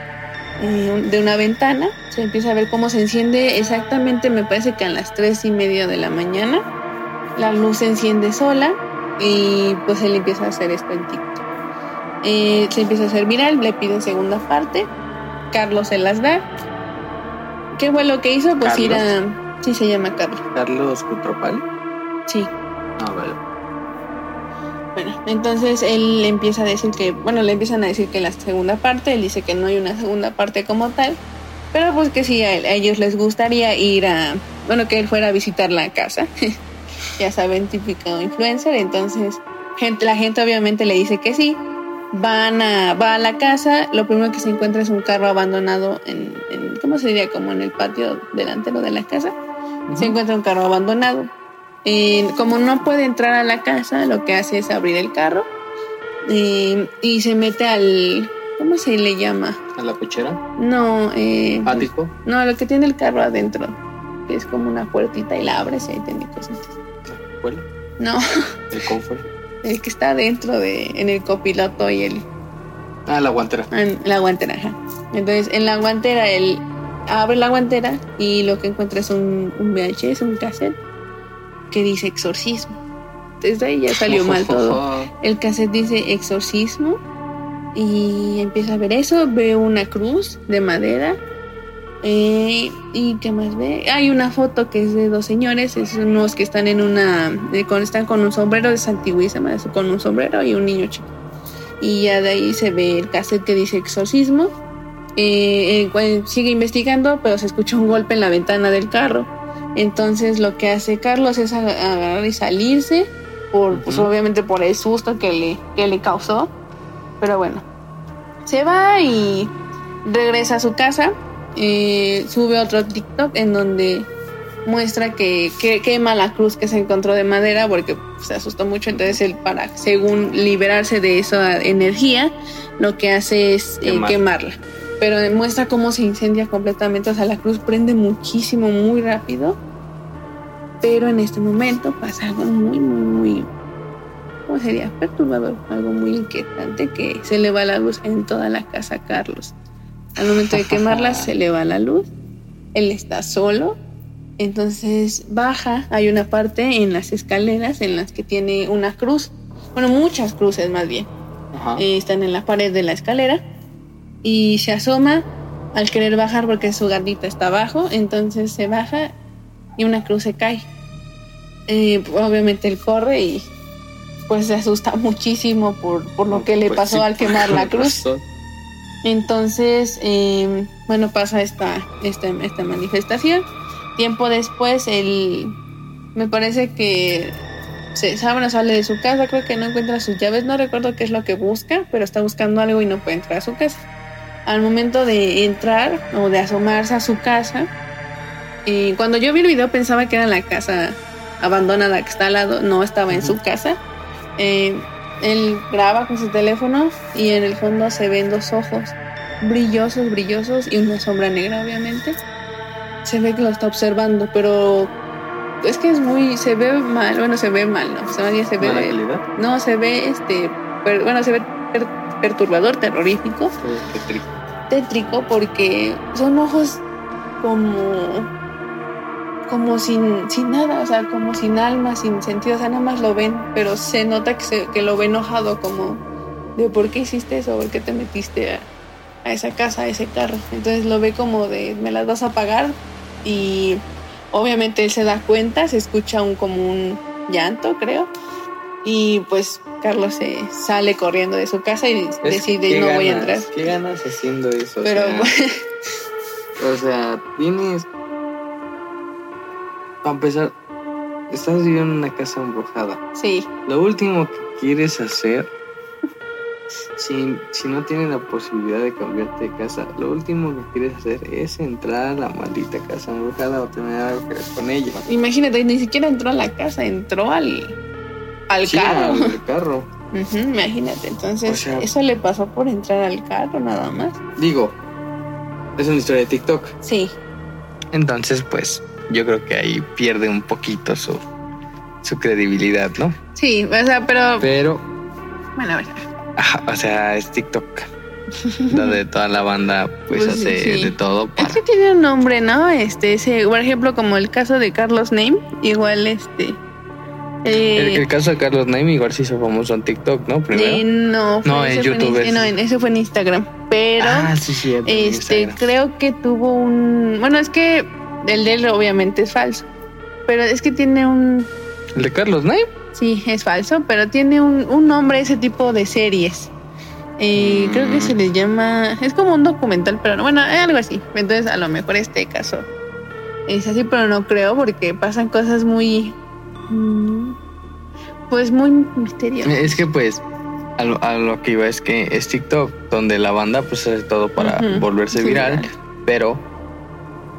eh, de una ventana, se empieza a ver cómo se enciende exactamente, me parece que a las tres y media de la mañana, la luz se enciende sola y pues él empieza a hacer esto en TikTok. Eh, se empieza a hacer viral, le pide segunda parte, Carlos se las da. ¿Qué fue lo que hizo? Pues ir a... Sí, se llama Carlos. Carlos Cutropal. Sí. Ah, vale. Bueno, entonces él empieza a decir que, bueno, le empiezan a decir que la segunda parte, él dice que no hay una segunda parte como tal, pero pues que sí, a, él- a ellos les gustaría ir a, bueno, que él fuera a visitar la casa, ya saben, típico influencer, entonces gente, la gente obviamente le dice que sí, van a, va a la casa, lo primero que se encuentra es un carro abandonado en, en ¿cómo se diría? Como en el patio delantero de la casa, se encuentra un carro abandonado. Eh, como no puede entrar a la casa, lo que hace es abrir el carro eh, y se mete al. ¿Cómo se le llama? A la cochera. No, eh, Ático. no, lo que tiene el carro adentro, que es como una puertita y la abres y ahí tiene. La escuela. No, El cofre. El que está dentro de, en el copiloto y el, Ah, la guantera. en la guantera. ajá. Entonces, en la guantera, él abre la guantera y lo que encuentra es un, un VHS, un cassette, que dice exorcismo. Desde ahí ya salió mal todo. El cassette dice exorcismo y empieza a ver eso. Ve una cruz de madera. Eh, ¿Y qué más ve? Hay una foto que es de dos señores, es unos que están en una. eh, con, están con un sombrero, es antiguísima, es con un sombrero y un niño chico. Y ya de ahí se ve el cassette que dice exorcismo. Eh, eh, sigue investigando, pero se escucha un golpe en la ventana del carro. Entonces lo que hace Carlos es ag- agarrar y salirse, por, pues Ujú. obviamente por el susto que le, que le causó. Pero bueno, se va y regresa a su casa. Eh, sube otro TikTok en donde muestra que, que quema la cruz que se encontró de madera porque se asustó mucho. Entonces él para, según liberarse de esa energía, lo que hace es eh, Quemar. quemarla. Pero muestra cómo se incendia completamente. O sea, la cruz prende muchísimo, muy rápido. Pero en este momento pasa algo muy, muy, muy, ¿cómo sería? Perturbador, algo muy inquietante que se le va la luz en toda la casa Carlos. Al momento de quemarla se le va la luz, él está solo, entonces baja, hay una parte en las escaleras en las que tiene una cruz, bueno, muchas cruces más bien, Ajá. eh, están en la pared de la escalera y se asoma al querer bajar porque su gatita está abajo, entonces se baja y una cruz se cae. Eh, obviamente él corre y pues se asusta muchísimo por, por lo que le Pues pasó sí, al quemar la cruz. razón. Entonces, eh, bueno, pasa esta, esta, esta manifestación. Tiempo después, él me parece que se sabe, sale de su casa, creo que no encuentra sus llaves, no recuerdo qué es lo que busca, pero está buscando algo y no puede entrar a su casa. Al momento de entrar o de asomarse a su casa, eh, cuando yo vi el video pensaba que era la casa abandonada que está al lado, no estaba en su casa. Eh, él graba con su teléfono y en el fondo se ven dos ojos brillosos, brillosos y una sombra negra, obviamente. Se ve que lo está observando, pero es que es muy, se ve mal, bueno, se ve mal, ¿no? Se ve, se ve ¿Mala calidad? no, se ve este, per- bueno, se ve per- perturbador, terrorífico, Qué triste. tétrico, porque son ojos como, como sin, sin nada, o sea, como sin alma, sin sentido, o sea, nada más lo ven, pero se nota que, se, que lo ve enojado, como de por qué hiciste eso, por qué te metiste a, a esa casa, a ese carro. Entonces lo ve como de, me las vas a pagar y obviamente él se da cuenta, se escucha un como un llanto, creo. Y pues Carlos se sale corriendo de su casa y Es- decide ¿qué no voy a entrar. ¿Qué ganas haciendo eso? O Pero sea, o sea, tienes. Para empezar, estás viviendo en una casa embrujada. sí, Lo último que quieres hacer, si, si no tienes la posibilidad de cambiarte de casa, lo último que quieres hacer es entrar a la maldita casa embrujada o tener algo que ver con ella. imagínate, ni siquiera entró a la casa, entró al, al Sí, carro. al carro. Ujú, imagínate, entonces O sea- eso le pasó por entrar al carro nada más. Digo, es una historia de TikTok. Sí, Entonces, pues, yo creo que ahí pierde un poquito su, su credibilidad, ¿no? sí, o sea, pero Pero, bueno, a ver. ajá, o sea, es TikTok. donde toda la banda, pues, Pues hace sí. de todo para... Es que tiene un nombre, ¿no? Este, ese, por ejemplo, como el caso de Carlos Name, igual este. eh, El, el caso de Carlos Naim igual se hizo famoso en TikTok, ¿no? Primero. eh, no, No, en fue YouTube Inst- es- no, en- ese fue en Instagram. Pero ah, sí, sí. en este, Instagram. creo que tuvo un. Bueno, es que el de él obviamente es falso. Pero es que tiene un. ¿El de Carlos Naim? Sí, es falso, pero tiene un, un nombre ese tipo de series. Eh, Creo que se les llama. Es como un documental, pero no, bueno, es algo así. Entonces, a lo mejor este caso es así, pero no creo porque pasan cosas muy. mm, Pues muy misteriosas. Es que pues a lo, a lo que iba es que es TikTok donde la banda pues hace todo para volverse sí, viral, viral. pero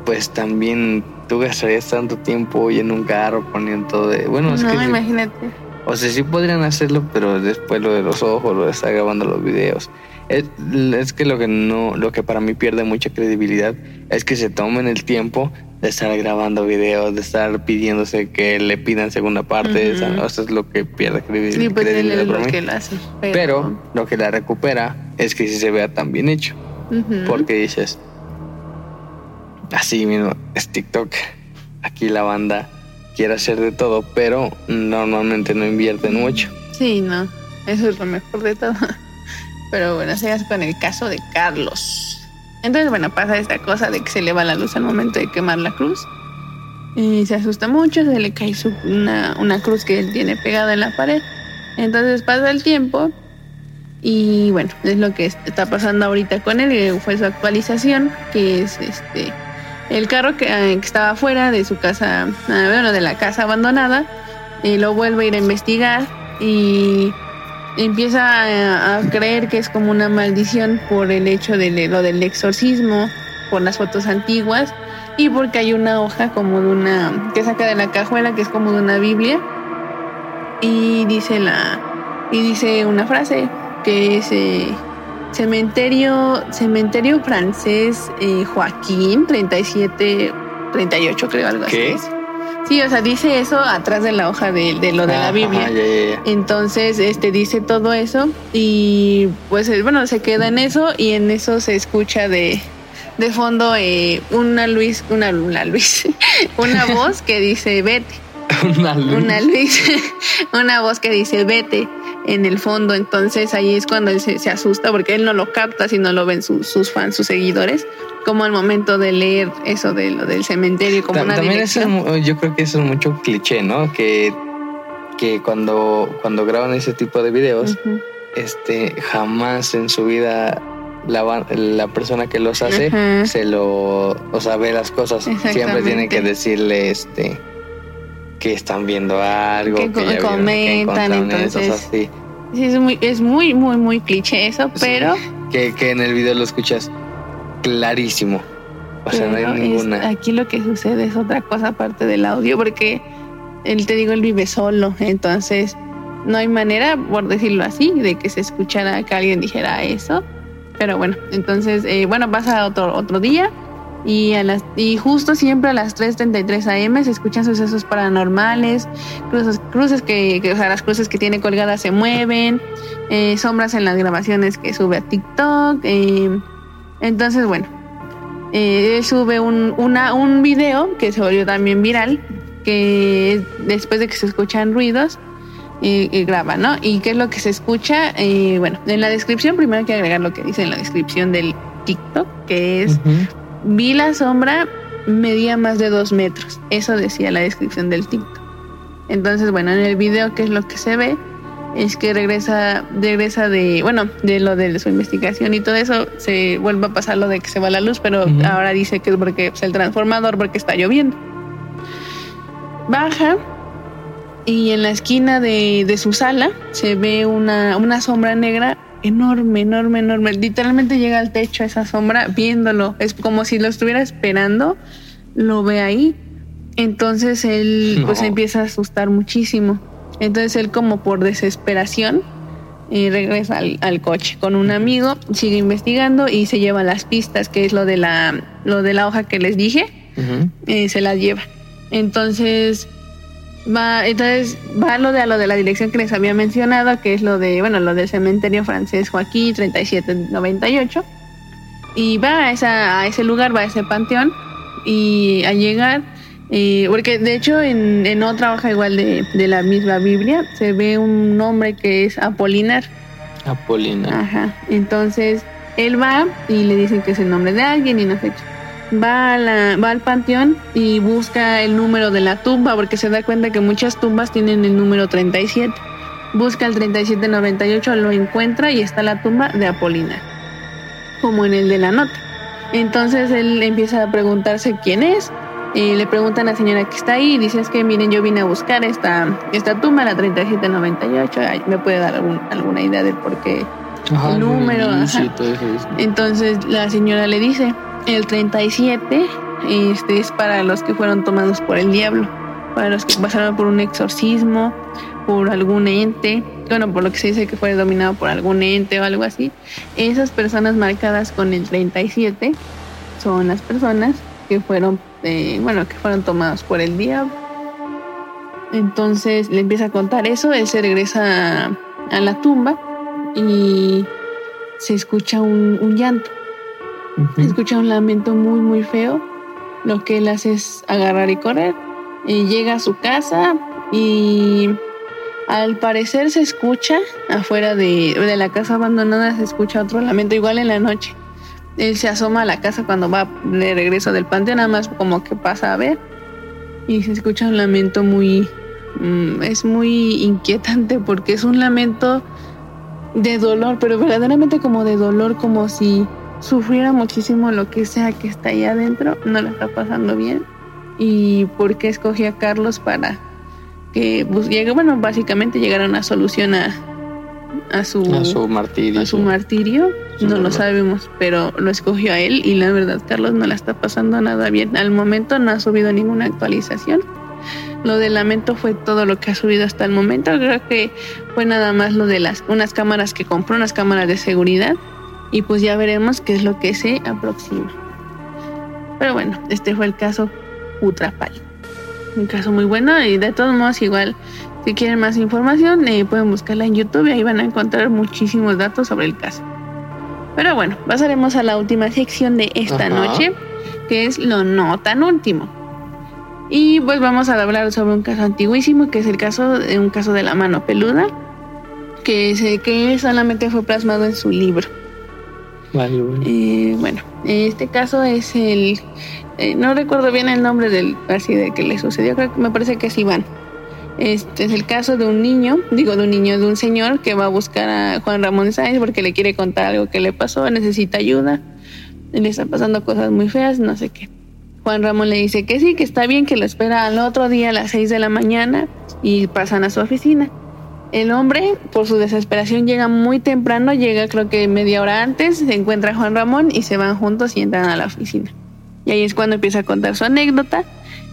pues también tú gastarías tanto tiempo y en un carro poniendo todo de... Bueno, es no, que sí, imagínate. o sea, sí podrían hacerlo, pero después lo de los ojos, lo de estar grabando los videos. Es, es que lo que no, lo que para mí pierde mucha credibilidad es que se tomen el tiempo de estar grabando videos, de estar pidiéndose que le pidan segunda parte. Ujú. esa- eso es lo que pierde credibil- Sí, pues credibilidad lo que lo hace. Pero lo que la recupera es que sí se vea tan bien hecho. Ujú. Porque dices, así mismo, es TikTok. Aquí la banda quiere hacer de todo, pero normalmente no invierten mucho. Sí, no. Eso es lo mejor de todo. Pero bueno, sigas con el caso de Carlos. Entonces, bueno, pasa esta cosa de que se le va la luz al momento de quemar la cruz. Y se asusta mucho, se le cae su- una, una cruz que él tiene pegada en la pared. Entonces pasa el tiempo y bueno, es lo que está pasando ahorita con él. Fue su actualización, que es este el carro que, eh, que estaba fuera de su casa, ah, bueno, de la casa abandonada, lo vuelve a ir a investigar y empieza a, a creer que es como una maldición por el hecho de lo del exorcismo, por las fotos antiguas y porque hay una hoja como de una que saca de la cajuela que es como de una Biblia y dice la y dice una frase que es eh, cementerio cementerio francés eh, Joaquín 37 38 creo algo ¿Qué? así. Sí, o sea, dice eso atrás de la hoja de, de lo de la Biblia. ajá, ya, ya, ya. Entonces, este dice todo eso y pues eh, bueno, se queda en eso y en eso se escucha de, de fondo eh, una Luis, una, una Luis, una voz que dice vete, Una una Luis, una voz que dice vete en el fondo. Entonces ahí es cuando él se, se asusta porque él no lo capta, sino lo ven sus, sus fans, sus seguidores, como al momento de leer eso de lo del cementerio como Ta- una También eso es yo creo que eso es mucho cliché, ¿no? Que, que cuando, cuando graban ese tipo de videos, este, jamás en su vida la, la persona que los hace Ajá. se lo, o sea, ve las cosas. Siempre tienen que decirle, este, que están viendo algo, Que comentan, entonces- sí. Sí, es muy, es muy, muy, muy cliché eso, Sí. pero, que, que en el video lo escuchas clarísimo. O sea, no hay es- ninguna. aquí lo que sucede es otra cosa aparte del audio, porque él te digo, él vive solo, entonces no hay manera, por decirlo así, de que se escuchara que alguien dijera eso. Pero bueno, entonces, eh, bueno, pasa otro, otro día y, a las, y justo siempre a las 3.33 am se escuchan sucesos paranormales, cruces, cruces que, que, o sea, las cruces que tiene colgadas se mueven, eh, sombras en las grabaciones que sube a TikTok. eh, entonces, bueno, eh, sube un, una, un video que se volvió también viral, que es después de que se escuchan ruidos, y, y graba, ¿no? ¿Y qué es lo que se escucha? Eh, bueno, en la descripción, primero hay que agregar lo que dice en la descripción del TikTok, que es. Vi la sombra, medía más de dos metros. Eso decía la descripción del TikTok. Entonces, bueno, en el video, ¿qué es lo que se ve? Es que regresa, regresa de, bueno, de lo de su investigación y todo eso, se vuelve a pasar lo de que se va la luz, pero ahora dice que es porque es el transformador, porque está lloviendo. Baja y en la esquina de, de su sala se ve una, una sombra negra enorme, enorme, enorme. Literalmente llega al techo esa sombra viéndolo. Es como si lo estuviera esperando, lo ve ahí. Entonces él No. pues empieza a asustar muchísimo. Entonces él como por desesperación eh, regresa al, al coche con un amigo, sigue investigando y se lleva las pistas, que es lo de la, lo de la hoja que les dije eh, se las lleva. Entonces va, entonces va lo de a lo de la dirección que les había mencionado, que es lo de, bueno, lo del cementerio francés Joaquín 3798. Y va a, esa, a ese lugar, va a ese panteón. Y al llegar, eh, porque de hecho en, en otra hoja igual de, de la misma Biblia se ve un nombre que es Apolinar. Apolinar. Ajá. Entonces él va y le dicen que es el nombre de alguien y no sé qué. Va, a la, va al panteón y busca el número de la tumba porque se da cuenta que muchas tumbas tienen el número 37. Busca el 3798, lo encuentra y está la tumba de Apolinar, como en el de la nota. Entonces él empieza a preguntarse quién es. Y le preguntan a la señora que está ahí y dice es que miren yo vine a buscar esta, esta tumba, la 3798, me puede dar alguna idea de por qué el número. Entonces la señora le dice, el 37 este, es para los que fueron tomados por el diablo, para los que pasaron por un exorcismo, por algún ente, bueno, por lo que se dice que fue dominado por algún ente o algo así. Esas personas marcadas con el 37 son las personas que fueron, eh, bueno, que fueron tomados por el diablo. Entonces le empieza a contar eso, él se regresa a, la tumba y se escucha un llanto Escucha un lamento muy, muy feo. Lo que él hace es agarrar y correr. Llega a su casa y al parecer se escucha afuera de, de, la casa abandonada, se escucha otro lamento igual en la noche. Él se asoma a la casa cuando va de regreso del panteón, nada más como que pasa a ver. Y se escucha un lamento muy... Mm, es muy inquietante porque es un lamento de dolor, pero verdaderamente como de dolor, como si sufriera muchísimo lo que sea que está ahí adentro, no la está pasando bien. ¿Y por qué escogí a Carlos para que pues, llegue, bueno, básicamente llegar a una solución a, a, su, su martirio? A su martirio, no lo sabemos, pero lo escogió a él y la verdad Carlos no la está pasando nada bien. Al momento no ha subido ninguna actualización. Lo del lamento fue todo lo que ha subido hasta el momento. Creo que fue nada más lo de las unas cámaras que compró, unas cámaras de seguridad y pues ya veremos qué es lo que se aproxima. Pero bueno, este fue el caso Utrapal. Un caso muy bueno y de todos modos igual si quieren más información eh, pueden buscarla en YouTube y ahí van a encontrar muchísimos datos sobre el caso. Pero bueno, pasaremos a la última sección de esta noche, que es lo no tan último. Y pues vamos a hablar sobre un caso antiguísimo, que es el caso de un caso de la mano peluda, que, se, que solamente fue plasmado en su libro. Eh, bueno, este caso es el. Eh, no recuerdo bien el nombre del así de que le sucedió, creo que me parece que es Iván. Este es el caso de un niño, digo de un niño, de un señor que va a buscar a Juan Ramón Sáenz porque le quiere contar algo que le pasó, necesita ayuda, le están pasando cosas muy feas, no sé qué. Juan Ramón le dice que sí, que está bien, que lo espera al otro día a las 6 de la mañana y pasan a su oficina. El hombre, por su desesperación, llega muy temprano, llega creo que media hora antes, se encuentra a Juan Ramón y se van juntos y entran a la oficina. Y ahí es cuando empieza a contar su anécdota.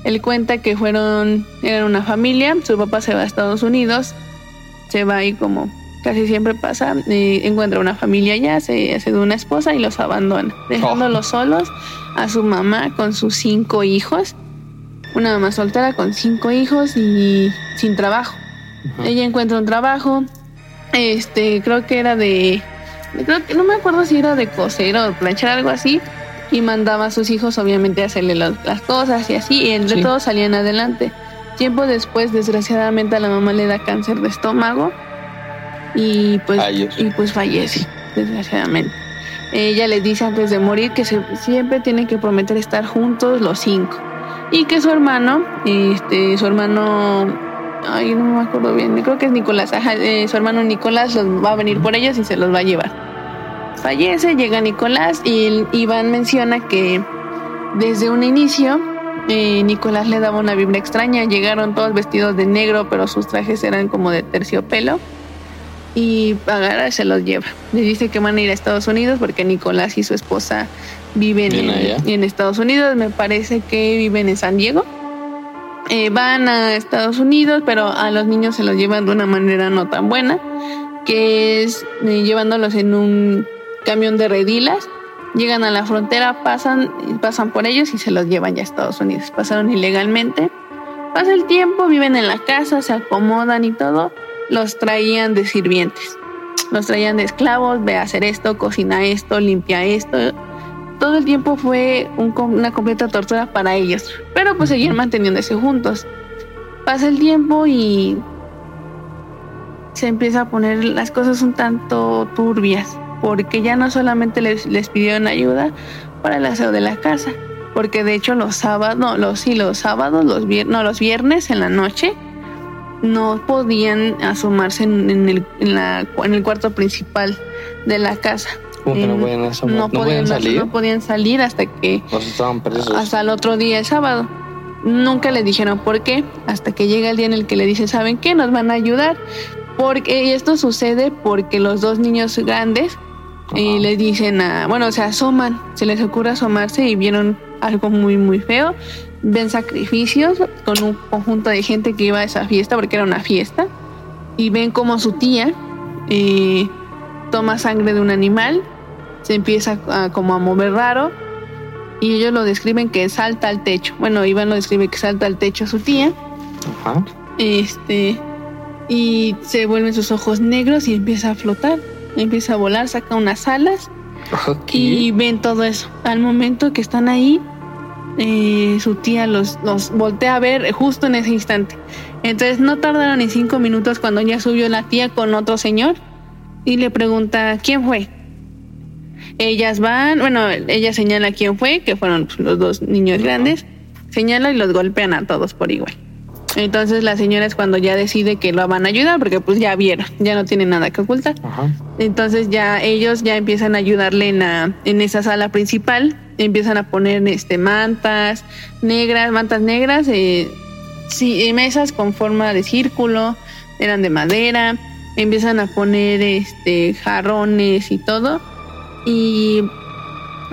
Él cuenta que fueron, eran una familia, su papá se va a Estados Unidos, se va ahí como casi siempre pasa, encuentra una familia allá, se hace de una esposa y los abandona, dejándolos oh. solos a su mamá con sus cinco hijos, una mamá soltera con cinco hijos y sin trabajo. Ella encuentra un trabajo, este, creo que era de, creo que no me acuerdo si era de coser o planchar algo así, y mandaba a sus hijos obviamente a hacerle las, cosas y así, y entre todos salían adelante. Tiempo después, desgraciadamente, a la mamá le da cáncer de estómago y pues, y pues fallece, desgraciadamente. Ella le dice antes de morir que siempre tienen que prometer estar juntos los cinco y que su hermano, este, su hermano Ay, no me acuerdo bien. Creo que es Nicolás. Eh, su hermano Nicolás los va a venir por ellos y se los va a llevar. Fallece, llega Nicolás y Iván menciona que desde un inicio eh, Nicolás le daba una vibra extraña. Llegaron todos vestidos de negro, pero sus trajes eran como de terciopelo. Y agarra se los lleva. Le dice que van a ir a Estados Unidos porque Nicolás y su esposa viven en Estados Unidos. Me parece que viven en San Diego. Eh, van a Estados Unidos, pero a los niños se los llevan de una manera no tan buena, que es eh, llevándolos en un camión de redilas. Llegan a la frontera, pasan, pasan por ellos y se los llevan ya a Estados Unidos. Pasaron ilegalmente. Pasa el tiempo, viven en la casa, se acomodan y todo. Los traían de sirvientes. Los traían de esclavos, ve a hacer esto, cocina esto, limpia esto todo el tiempo fue una completa tortura para ellos, pero pues seguían manteniéndose juntos. Pasa el tiempo y se empieza a poner las cosas un tanto turbias, porque ya no solamente les, les pidieron ayuda para el aseo de la casa, porque de hecho los sábados, no, los, sí, los sábados, los viernes, no, los viernes en la noche no podían asomarse en, en el, en, la, en el cuarto principal de la casa. ¿Cómo que no podían asomar? no, podían, salir? no podían salir hasta que ¿O estaban presos? hasta el otro día, el sábado. Nunca le dijeron por qué, hasta que llega el día en el que le dicen, ¿saben qué? Nos van a ayudar. Porque y esto sucede porque los dos niños grandes eh, Ajá. le dicen a, bueno, se asoman, se les ocurre asomarse y vieron algo muy, muy feo. Ven sacrificios con un conjunto de gente que iba a esa fiesta, porque era una fiesta, y ven como su tía eh, toma sangre de un animal, se empieza a, como a mover raro, y ellos lo describen que salta al techo. Bueno, Iván lo describe que salta al techo a su tía, Ajá. este, y se vuelven sus ojos negros y empieza a flotar, empieza a volar, saca unas alas y ven todo eso. Al momento que están ahí, eh, su tía los, los voltea a ver justo en ese instante. Entonces no tardaron ni cinco minutos cuando ya subió la tía con otro señor y le pregunta quién fue. Ellas van, bueno, ella señala quién fue, que fueron pues, los dos niños grandes, señala y los golpean a todos por igual. Entonces la señora es cuando ya decide que lo van a ayudar porque pues ya vieron, ya no tienen nada que ocultar. Ajá. Entonces ya ellos ya empiezan a ayudarle en, la- en esa sala principal, empiezan a poner este mantas negras, mantas negras, eh, sí, eh, mesas con forma de círculo, eran de madera, empiezan a poner este jarrones y todo. Y,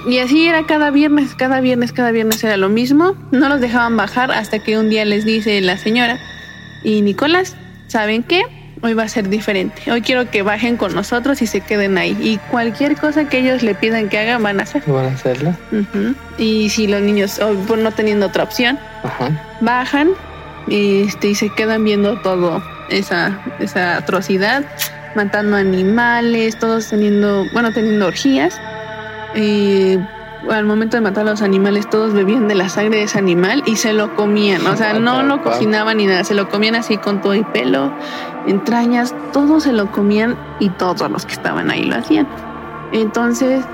y así era cada viernes, cada viernes, cada viernes era lo mismo. No los dejaban bajar hasta que un día les dice la señora y Nicolás, ¿saben qué? Hoy va a ser diferente. Hoy quiero que bajen con nosotros y se queden ahí. Y cualquier cosa que ellos le pidan que hagan, van a hacer. ¿Van a hacerlo? Ujú. Y si los niños, o por no teniendo otra opción, Ajá. bajan este, y se quedan viendo todo esa, esa atrocidad, matando animales, todos teniendo, bueno, teniendo orgías. Eh, al momento de matar a los animales, todos bebían de la sangre de ese animal y se lo comían. O sea, no lo cocinaban ni nada, se lo comían así con todo y pelo, entrañas, todos se lo comían y todos los que estaban ahí lo hacían. Entonces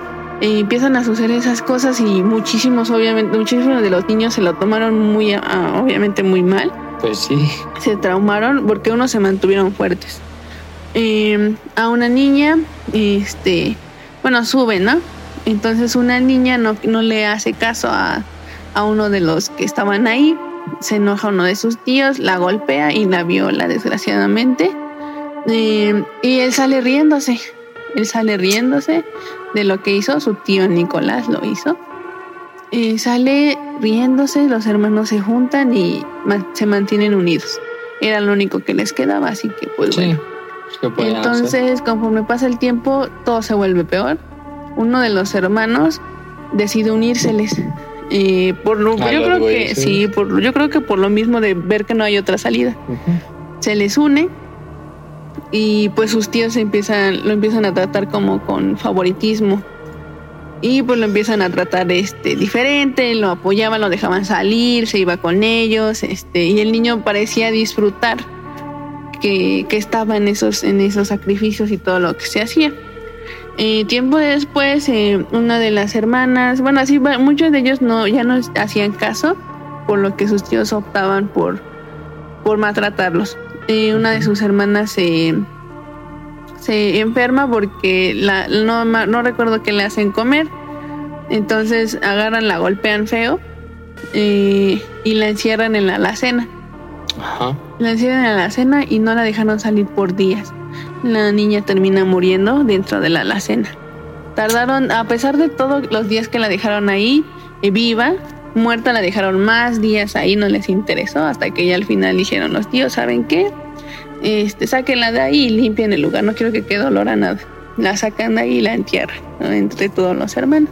eh, empiezan a suceder esas cosas y muchísimos, obviamente, muchísimos de los niños se lo tomaron muy, ah, obviamente, muy mal Pues sí. se traumaron porque unos se mantuvieron fuertes. Eh, a una niña, este, bueno, sube, ¿no? Entonces una niña no, no le hace caso a, a uno de los que estaban ahí, se enoja uno de sus tíos, la golpea y la viola desgraciadamente. Eh, y él sale riéndose, él sale riéndose de lo que hizo, su tío Nicolás lo hizo. Eh, sale riéndose, los hermanos se juntan y se mantienen unidos. Era lo único que les quedaba, así que pues Sí. bueno. ¿Qué podían hacer? Entonces, conforme pasa el tiempo, todo se vuelve peor. Uno de los hermanos decide unírseles. eh, por lo, yo creo que sí. sí, por, yo creo que por lo mismo de ver que no hay otra salida se les une y pues sus tíos empiezan, lo empiezan a tratar como con favoritismo y pues lo empiezan a tratar este diferente, lo apoyaban, lo dejaban salir, se iba con ellos, este, y el niño parecía disfrutar que, que estaba en esos, en esos sacrificios y todo lo que se hacía. Eh, tiempo después, eh, una de las hermanas, bueno, así muchos de ellos no, ya no hacían caso, por lo que sus tíos optaban por, por maltratarlos. Eh, una de sus hermanas se, se enferma porque la, no, recuerdo qué le hacen comer. Entonces agarran, la golpean feo eh, y la encierran en la alacena. Ajá. La encierran en la alacena y no la dejaron salir por días. La niña termina muriendo dentro de la alacena. Tardaron, a pesar de todos los días que la dejaron ahí, eh, viva, muerta la dejaron más días ahí, no les interesó, hasta que ya al final dijeron los tíos, ¿saben qué? Este, sáquenla de ahí y limpien el lugar, no quiero que quede olor a nada. La sacan de ahí y la entierran, ¿no? entre todos los hermanos.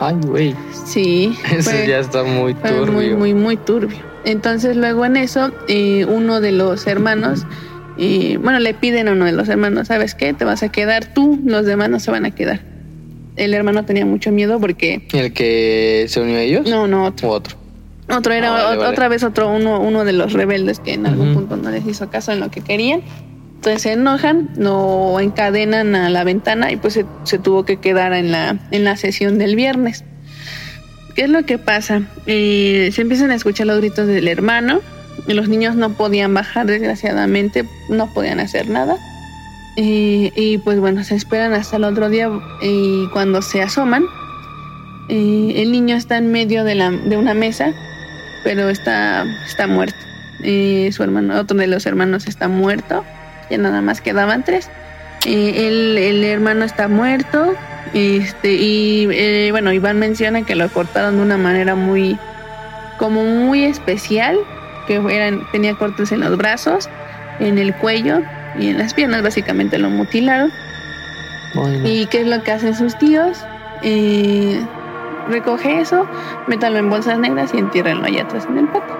Ay, güey. Sí. Eso fue- ya está muy turbio. muy, muy, muy turbio. Entonces luego en eso, eh, uno de los hermanos, eh, bueno, le piden a uno de los hermanos, ¿sabes qué? Te vas a quedar tú, los demás no se van a quedar. El hermano tenía mucho miedo porque... ¿El que se unió a ellos? No, no, otro. ¿O otro? Otro era Ah, vale, vale. otra vez otro, uno, uno de los rebeldes que en algún Ujú. punto no les hizo caso en lo que querían. Entonces se enojan, lo encadenan a la ventana y pues se, se tuvo que quedar en la, en la sesión del viernes. ¿qué es lo que pasa? Eh, se empiezan a escuchar los gritos del hermano. Y los niños no podían bajar, desgraciadamente, no podían hacer nada. Eh, y pues bueno, se esperan hasta el otro día y cuando se asoman, eh, el niño está en medio de, la, de una mesa, pero está, está muerto. Eh, su hermano, otro de los hermanos está muerto, ya nada más quedaban tres. Eh, el, el, hermano está muerto, este, y eh, bueno, Iván menciona que lo cortaron de una manera muy, como muy especial, que eran, tenía cortes en los brazos, en el cuello y en las piernas, básicamente lo mutilaron. Bueno. ¿Y qué es lo que hacen sus tíos? Eh, recoge eso, métalo en bolsas negras y entiérrenlo allá atrás en el patio.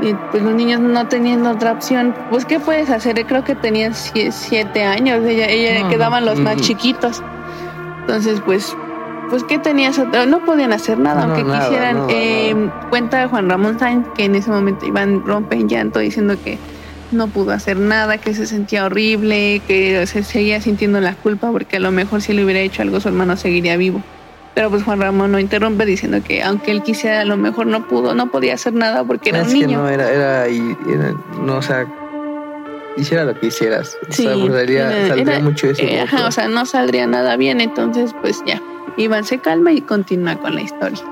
Y pues los niños no teniendo otra opción, pues ¿qué puedes hacer? Creo que tenían siete años, ella, ella no, quedaban los más chiquitos. Entonces, pues, pues ¿qué tenías? No podían hacer nada, aunque nada, quisieran. Eh, cuenta Juan Ramón Sainz que en ese momento iban rompe en llanto diciendo que no pudo hacer nada, que se sentía horrible, que se seguía sintiendo la culpa porque a lo mejor si le hubiera hecho algo su hermano seguiría vivo. Pero pues Juan Ramón no interrumpe diciendo que aunque él quisiera, a lo mejor no pudo, no podía hacer nada porque era es un niño. Que no, era, era, era, no, o sea, hiciera lo que hicieras. Sí, o sea, pues, saldría, era, saldría era, mucho eso. Eh, ajá, o sea, no saldría nada bien, entonces pues ya. Iván se calma y continúa con la historia.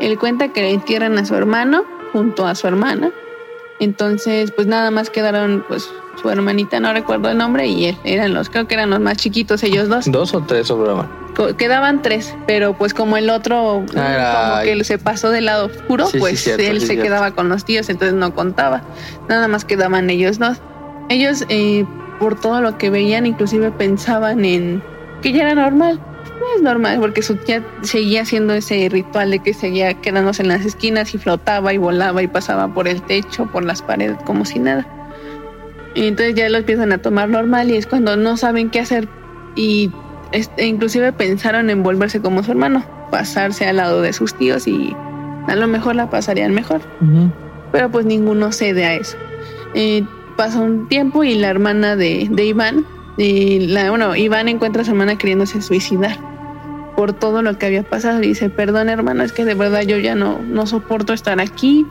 Él cuenta que le entierran a su hermano junto a su hermana. Entonces, pues nada más quedaron, pues, su hermanita, no recuerdo el nombre, y él. Eran los, creo que eran los más chiquitos, ellos dos. ¿Dos o tres sobraban? Quedaban tres, pero pues como el otro, Ah, como que se pasó del lado oscuro, Sí, sí, pues cierto, él sí, se cierto. quedaba con los tíos, entonces no contaba. Nada más quedaban ellos dos. Ellos, eh, por todo lo que veían, inclusive pensaban en que ya era normal. Es normal, porque su tía seguía haciendo ese ritual de que seguía quedándose en las esquinas y flotaba y volaba y pasaba por el techo, por las paredes, como si nada. Y entonces ya lo empiezan a tomar normal y es cuando no saben qué hacer y este, inclusive pensaron en volverse como su hermano, pasarse al lado de sus tíos y a lo mejor la pasarían mejor. Ujú. Pero pues ninguno cede a eso. Eh, pasa un tiempo y la hermana de, de Iván, eh, la, bueno, Iván encuentra a su hermana queriéndose suicidar por todo lo que había pasado. Y dice, perdón hermano, es que de verdad yo ya no, no soporto estar aquí.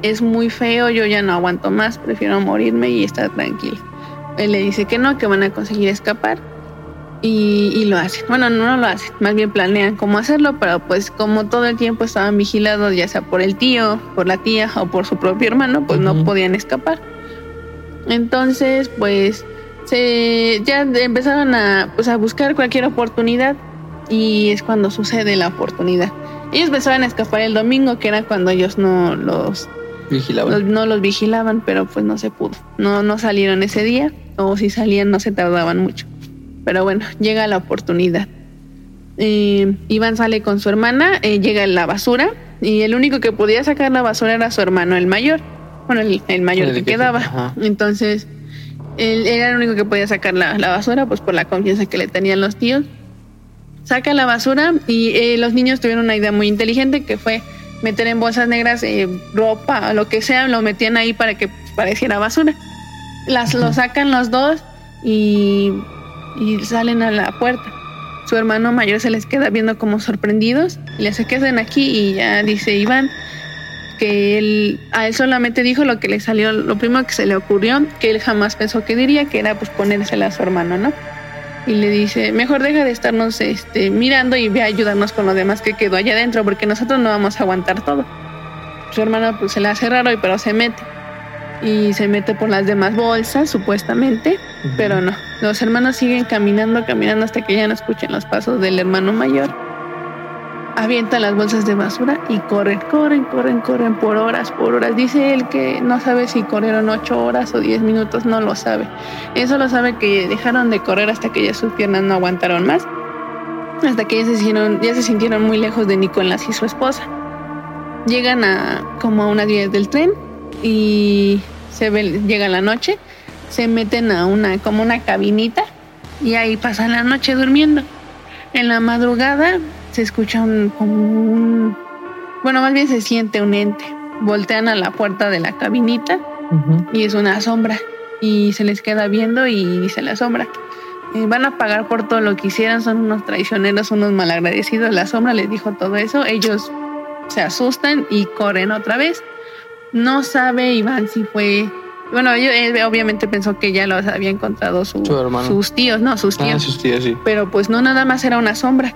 Es muy feo, yo ya no aguanto más, prefiero morirme y estar tranquila. Él le dice que no, que van a conseguir escapar. Y, y lo hacen. Bueno, no, no lo hacen, más bien planean cómo hacerlo, pero pues como todo el tiempo estaban vigilados, ya sea por el tío, por la tía o por su propio hermano, pues no Ujú. podían escapar. Entonces, pues se ya empezaron a, pues, a buscar cualquier oportunidad y es cuando sucede la oportunidad. Ellos pensaban escapar el domingo, que era cuando ellos no los, Vigilaban. los- no los vigilaban, pero pues no se pudo. No, no salieron ese día, o si salían no se tardaban mucho. Pero bueno, llega la oportunidad. Eh, Iván sale con su hermana, eh, llega la basura, y el único que podía sacar la basura era su hermano, el mayor. Bueno, el, el mayor El que que- quedaba. ajá. Entonces, él era el único que podía sacar la, la basura, pues por la confianza que le tenían los tíos. Saca la basura y eh, los niños tuvieron una idea muy inteligente que fue meter en bolsas negras eh, ropa o lo que sea, lo metían ahí para que pareciera basura. Las lo sacan los dos y, y salen a la puerta. Su hermano mayor se les queda viendo como sorprendidos y le hace que hacen aquí y ya dice Iván que él a él solamente dijo lo que le salió, lo primero que se le ocurrió, que él jamás pensó que diría, que era pues ponérsela a su hermano, ¿no? Y le dice, mejor deja de estarnos este, mirando y ve a ayudarnos con lo demás que quedó allá adentro, porque nosotros no vamos a aguantar todo. Su hermano pues se le hace raro, pero se mete. Y se mete por las demás bolsas, supuestamente, pero no. Los hermanos siguen caminando, caminando hasta que ya no escuchen los pasos del hermano mayor. Avientan las bolsas de basura y corren, corren, corren, corren por horas, por horas. Dice él que no sabe si corrieron ocho horas o diez minutos, no lo sabe. Eso lo sabe que dejaron de correr hasta que ya sus piernas no aguantaron más. Hasta que ya se sintieron, ya se sintieron muy lejos de Nicolás y su esposa. Llegan a como a unas vías del tren y se ve, llega la noche, se meten a una como una cabinita y ahí pasan la noche durmiendo. En la madrugada se escucha un como un bueno, más bien se siente un ente. Voltean a la puerta de la cabinita y es una sombra y se les queda viendo y dice la sombra eh, van a pagar por todo lo que hicieron, son unos traicioneros, unos malagradecidos. La sombra les dijo todo eso, ellos se asustan y corren otra vez. No sabe Iván si fue... Bueno, yo- él obviamente pensó que ya los había encontrado su- Su sus tíos, no, sus Ah, tíos. sus tíos, sí. Pero pues no, nada más era una sombra.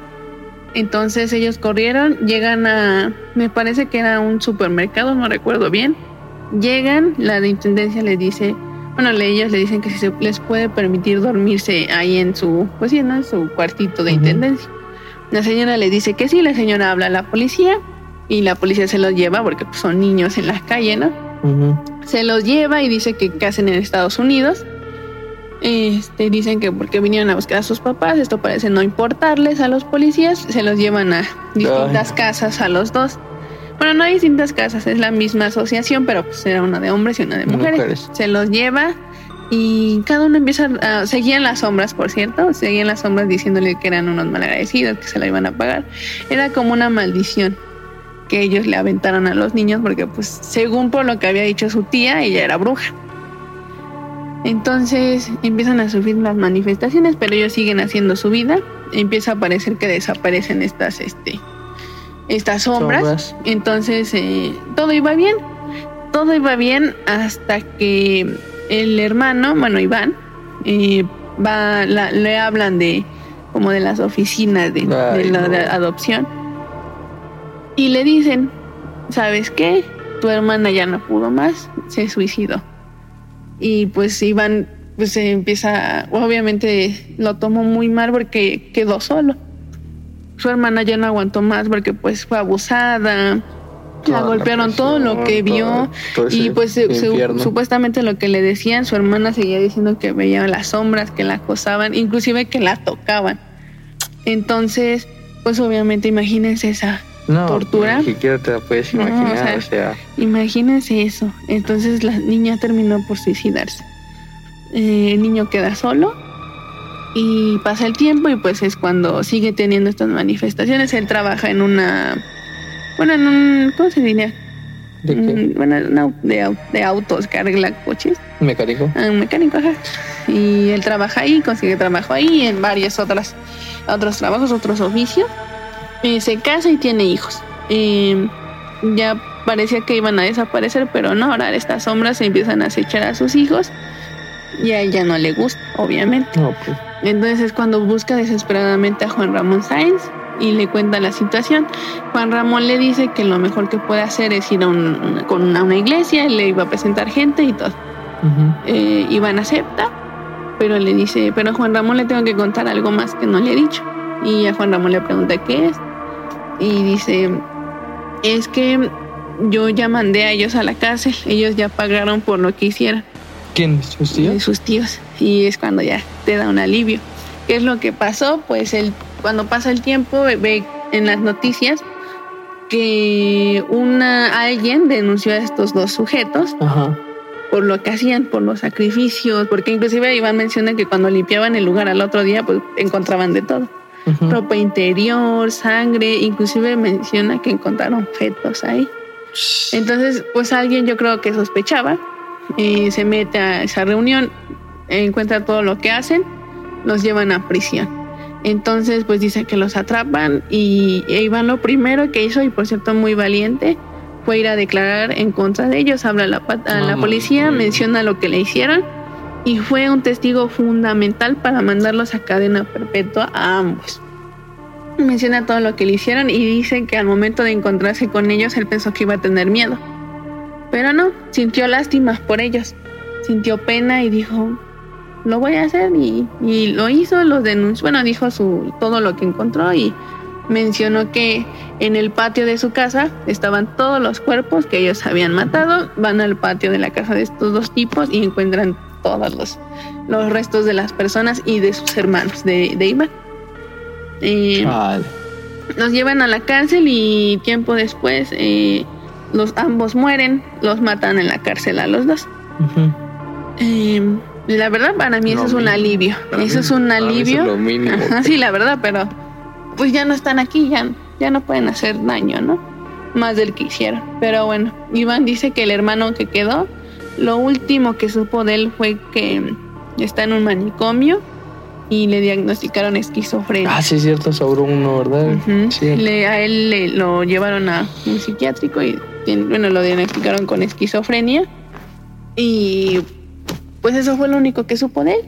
Entonces ellos corrieron, llegan a, me parece que era un supermercado, no recuerdo bien. Llegan, la de intendencia les dice, bueno, ellos le dicen que si se les puede permitir dormirse ahí en su, pues sí, ¿no? En su cuartito de intendencia. La señora le dice que sí, la señora habla a la policía y la policía se los lleva porque pues, son niños en la calle, ¿no? Se los lleva y dice que qué hacen en Estados Unidos. Este, dicen que porque vinieron a buscar a sus papás, esto parece no importarles a los policías, se los llevan a distintas casas a los dos. Bueno, no hay distintas casas, es la misma asociación, pero pues era una de hombres y una de mujeres. Mujeres. Se los lleva y cada uno empieza a... Seguían las sombras, por cierto, seguían las sombras diciéndole que eran unos malagradecidos, que se la iban a pagar. Era como una maldición que ellos le aventaron a los niños porque pues según por lo que había dicho su tía, ella era bruja. Entonces empiezan a sufrir las manifestaciones, pero ellos siguen haciendo su vida. Empieza a parecer que desaparecen estas, este, estas sombras. Sombras. Entonces eh, todo iba bien. Todo iba bien hasta que el hermano, bueno, Iván, eh, va, la- le hablan de como de las oficinas de, la de adopción y le dicen, ¿sabes qué? Tu hermana ya no pudo más, se suicidó. Y pues Iván pues se empieza, obviamente lo tomó muy mal porque quedó solo. Su hermana ya no aguantó más porque pues fue abusada, la golpearon todo lo que vio todo- todo y pues supuestamente lo que le decían, su hermana seguía diciendo que veía las sombras, que la acosaban, inclusive que la tocaban. Entonces, pues obviamente imagínense esa, no, tortura. Ni siquiera te la puedes No, o imaginar, sea, o sea, imagínense eso. Entonces la niña terminó por suicidarse. Eh, el niño queda solo y pasa el tiempo y pues es cuando sigue teniendo estas manifestaciones. Él trabaja en una, bueno, en un, ¿cómo se diría? ¿de qué? Mm, Bueno, no, de, de autos, que arregla coches. Mecánico. Ah, un mecánico, ajá. Y él trabaja ahí, consigue trabajo ahí, en varios otras, otros trabajos, otros oficios. Eh, se casa y tiene hijos. Eh, ya parecía que iban a desaparecer, pero no, ahora estas sombras se empiezan a acechar a sus hijos. Y a ella no le gusta, obviamente. Pues. Entonces es cuando busca desesperadamente a Juan Ramón Sáenz y le cuenta la situación. Juan Ramón le dice que lo mejor que puede hacer es ir a, un- una, con una, una iglesia, le iba a presentar gente y todo eh, Iván acepta, pero le dice, pero a Juan Ramón le tengo que contar algo más que no le he dicho. Y a Juan Ramón le pregunta qué es. Y dice, es que yo ya mandé a ellos a la cárcel, ellos ya pagaron por lo que hicieron ¿Quién? ¿Sus tíos? sus tíos. Y es cuando ya te da un alivio. ¿Qué es lo que pasó? Pues el, cuando pasa el tiempo, ve- ve en las noticias que una alguien denunció a estos dos sujetos Ajá. por lo que hacían, por los sacrificios, porque inclusive Iván menciona que cuando limpiaban el lugar al otro día, pues encontraban de todo. Ropa interior, sangre, inclusive menciona que encontraron fetos ahí. Entonces, pues alguien yo creo que sospechaba, eh, se mete a esa reunión, encuentra todo lo que hacen, los llevan a prisión. Entonces, pues dice que los atrapan y e Iván lo primero que hizo, y por cierto muy valiente, fue ir a declarar en contra de ellos, habla a la, a policía, menciona lo que le hicieron y fue un testigo fundamental para mandarlos a cadena perpetua a ambos. Menciona todo lo que le hicieron y dice que al momento de encontrarse con ellos él pensó que iba a tener miedo. Pero no, sintió lástima por ellos, sintió pena y dijo, lo voy a hacer y, y lo hizo, los denunció, bueno, dijo su, todo lo que encontró y mencionó que en el patio de su casa estaban todos los cuerpos que ellos habían matado, van al patio de la casa de estos dos tipos y encuentran todos los, los restos de las personas y de sus hermanos, de, de Iván. Eh, Vale. los llevan a la cárcel y tiempo después eh, los ambos mueren, los matan en la cárcel a los dos. Eh, la verdad para mí eso es un alivio, Para eso mí- es un mí eso alivio. es lo mínimo. Ajá, sí, la verdad, pero pues ya no están aquí, ya, ya no pueden hacer daño, ¿no? Más del que hicieron. Pero bueno, Iván dice que el hermano que quedó, lo último que supo de él fue que está en un manicomio y le diagnosticaron esquizofrenia. Ah, sí, es cierto, sobró uno, ¿verdad? Sí. Le- a él le, lo llevaron a un psiquiátrico y bueno, lo diagnosticaron con esquizofrenia. Y pues eso fue lo único que supo de él.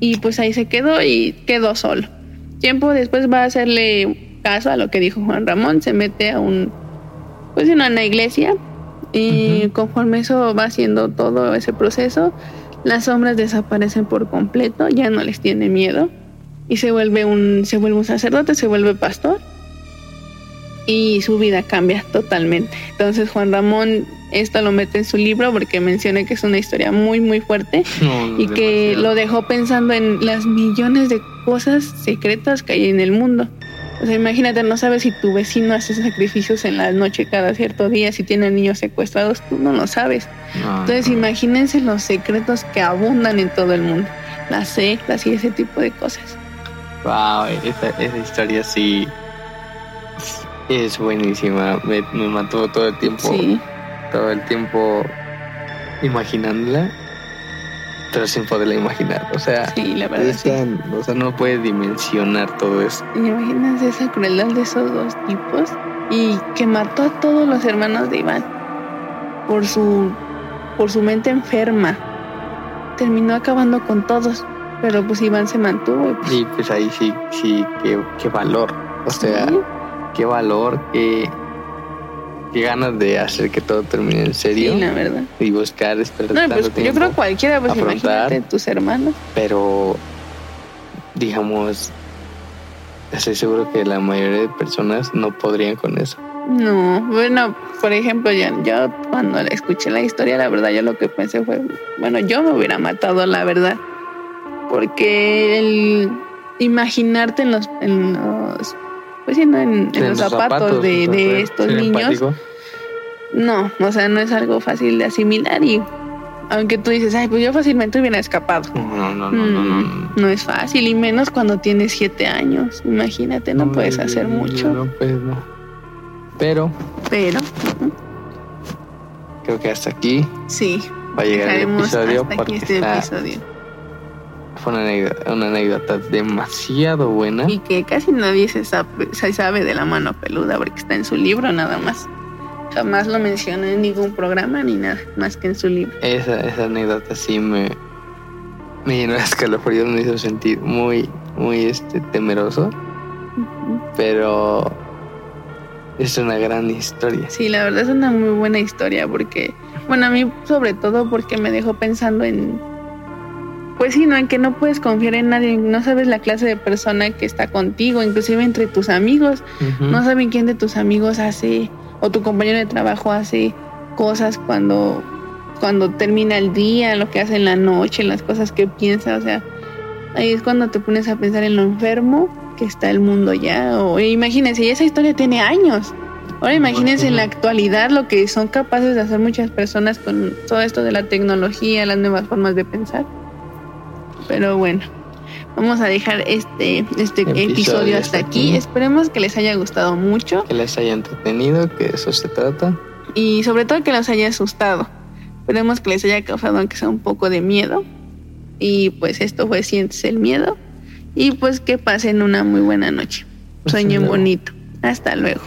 Y pues ahí se quedó y quedó solo. Tiempo después va a hacerle caso a lo que dijo Juan Ramón, se mete a un pues en una iglesia y conforme eso va haciendo todo ese proceso, las sombras desaparecen por completo, ya no les tiene miedo y se vuelve un se vuelve un sacerdote, se vuelve pastor y su vida cambia totalmente. Entonces Juan Ramón esto lo mete en su libro porque menciona que es una historia muy muy fuerte No, y que lo dejó pensando en las millones de cosas secretas que hay en el mundo. O sea, imagínate, no sabes si tu vecino hace sacrificios en la noche cada cierto día, si tiene niños secuestrados, tú no lo sabes. No, Entonces no. imagínense los secretos que abundan en todo el mundo, las sectas y ese tipo de cosas. Wow, esa, esa historia sí es buenísima. Me, me mató todo el tiempo. Sí, Todo el tiempo imaginándola, pero sin poderla imaginar. O sea, sí, la verdad es sí. o sea, no puedes dimensionar todo eso. Imagínense esa crueldad de esos dos tipos y que mató a todos los hermanos de Iván por su por su mente enferma. Terminó acabando con todos, pero pues Iván se mantuvo. y, pues, Y pues ahí sí, sí, qué, qué valor. O sea, sí, qué valor, qué, qué ganas de hacer que todo termine en serio sí, la verdad. y buscar esperar No, tanto pues yo creo cualquiera, pues afrontar. imagínate tus hermanos. pero digamos estoy seguro que la mayoría de personas no podrían con eso No, bueno, por ejemplo, yo, yo cuando escuché la historia, la verdad, yo lo que pensé fue, bueno, yo me hubiera matado, la verdad, porque el imaginarte en los, en los pues sí, ¿no? en, en los zapatos, de, estos niños, empático. no, o sea, no es algo fácil de asimilar y aunque tú dices, ay, pues yo fácilmente hubiera escapado. no no no no, no, no, Mm, no es fácil y menos cuando tienes siete años. Imagínate, no, puedes hacer mucho. no pues no pero Pero creo que hasta aquí sí, va a llegar el episodio hasta porque aquí este está- episodio. Fue una anécdota, una anécdota demasiado buena Y que casi nadie se sabe, se sabe de la mano peluda porque está en su libro nada más. Jamás lo menciona en ningún programa ni nada, más que en su libro. esa, esa anécdota sí me me llenó de escalofríos me hizo sentir muy muy este temeroso pero es una gran historia. Sí, la verdad es una muy buena historia porque, bueno, a mí sobre todo porque me dejó pensando en, pues sí, ¿no? En que no puedes confiar en nadie, no sabes la clase de persona que está contigo, inclusive entre tus amigos, no saben quién de tus amigos hace, o tu compañero de trabajo hace cosas cuando, cuando termina el día, lo que hace en la noche, las cosas que piensa, o sea, ahí es cuando te pones a pensar en lo enfermo que está el mundo ya, o imagínense, y esa historia tiene años. Ahora imagínense en la actualidad lo que son capaces de hacer muchas personas con todo esto de la tecnología, las nuevas formas de pensar. Pero bueno, vamos a dejar este, este Episodio episodio, hasta aquí. aquí. Esperemos que les haya gustado mucho que les haya entretenido, que de eso se trata. y sobre todo que los haya asustado. Esperemos que les haya causado aunque sea un poco de miedo. Y pues esto fue Sientes el Miedo. Y pues que pasen una muy buena noche. Sueñen bonito. Hasta luego.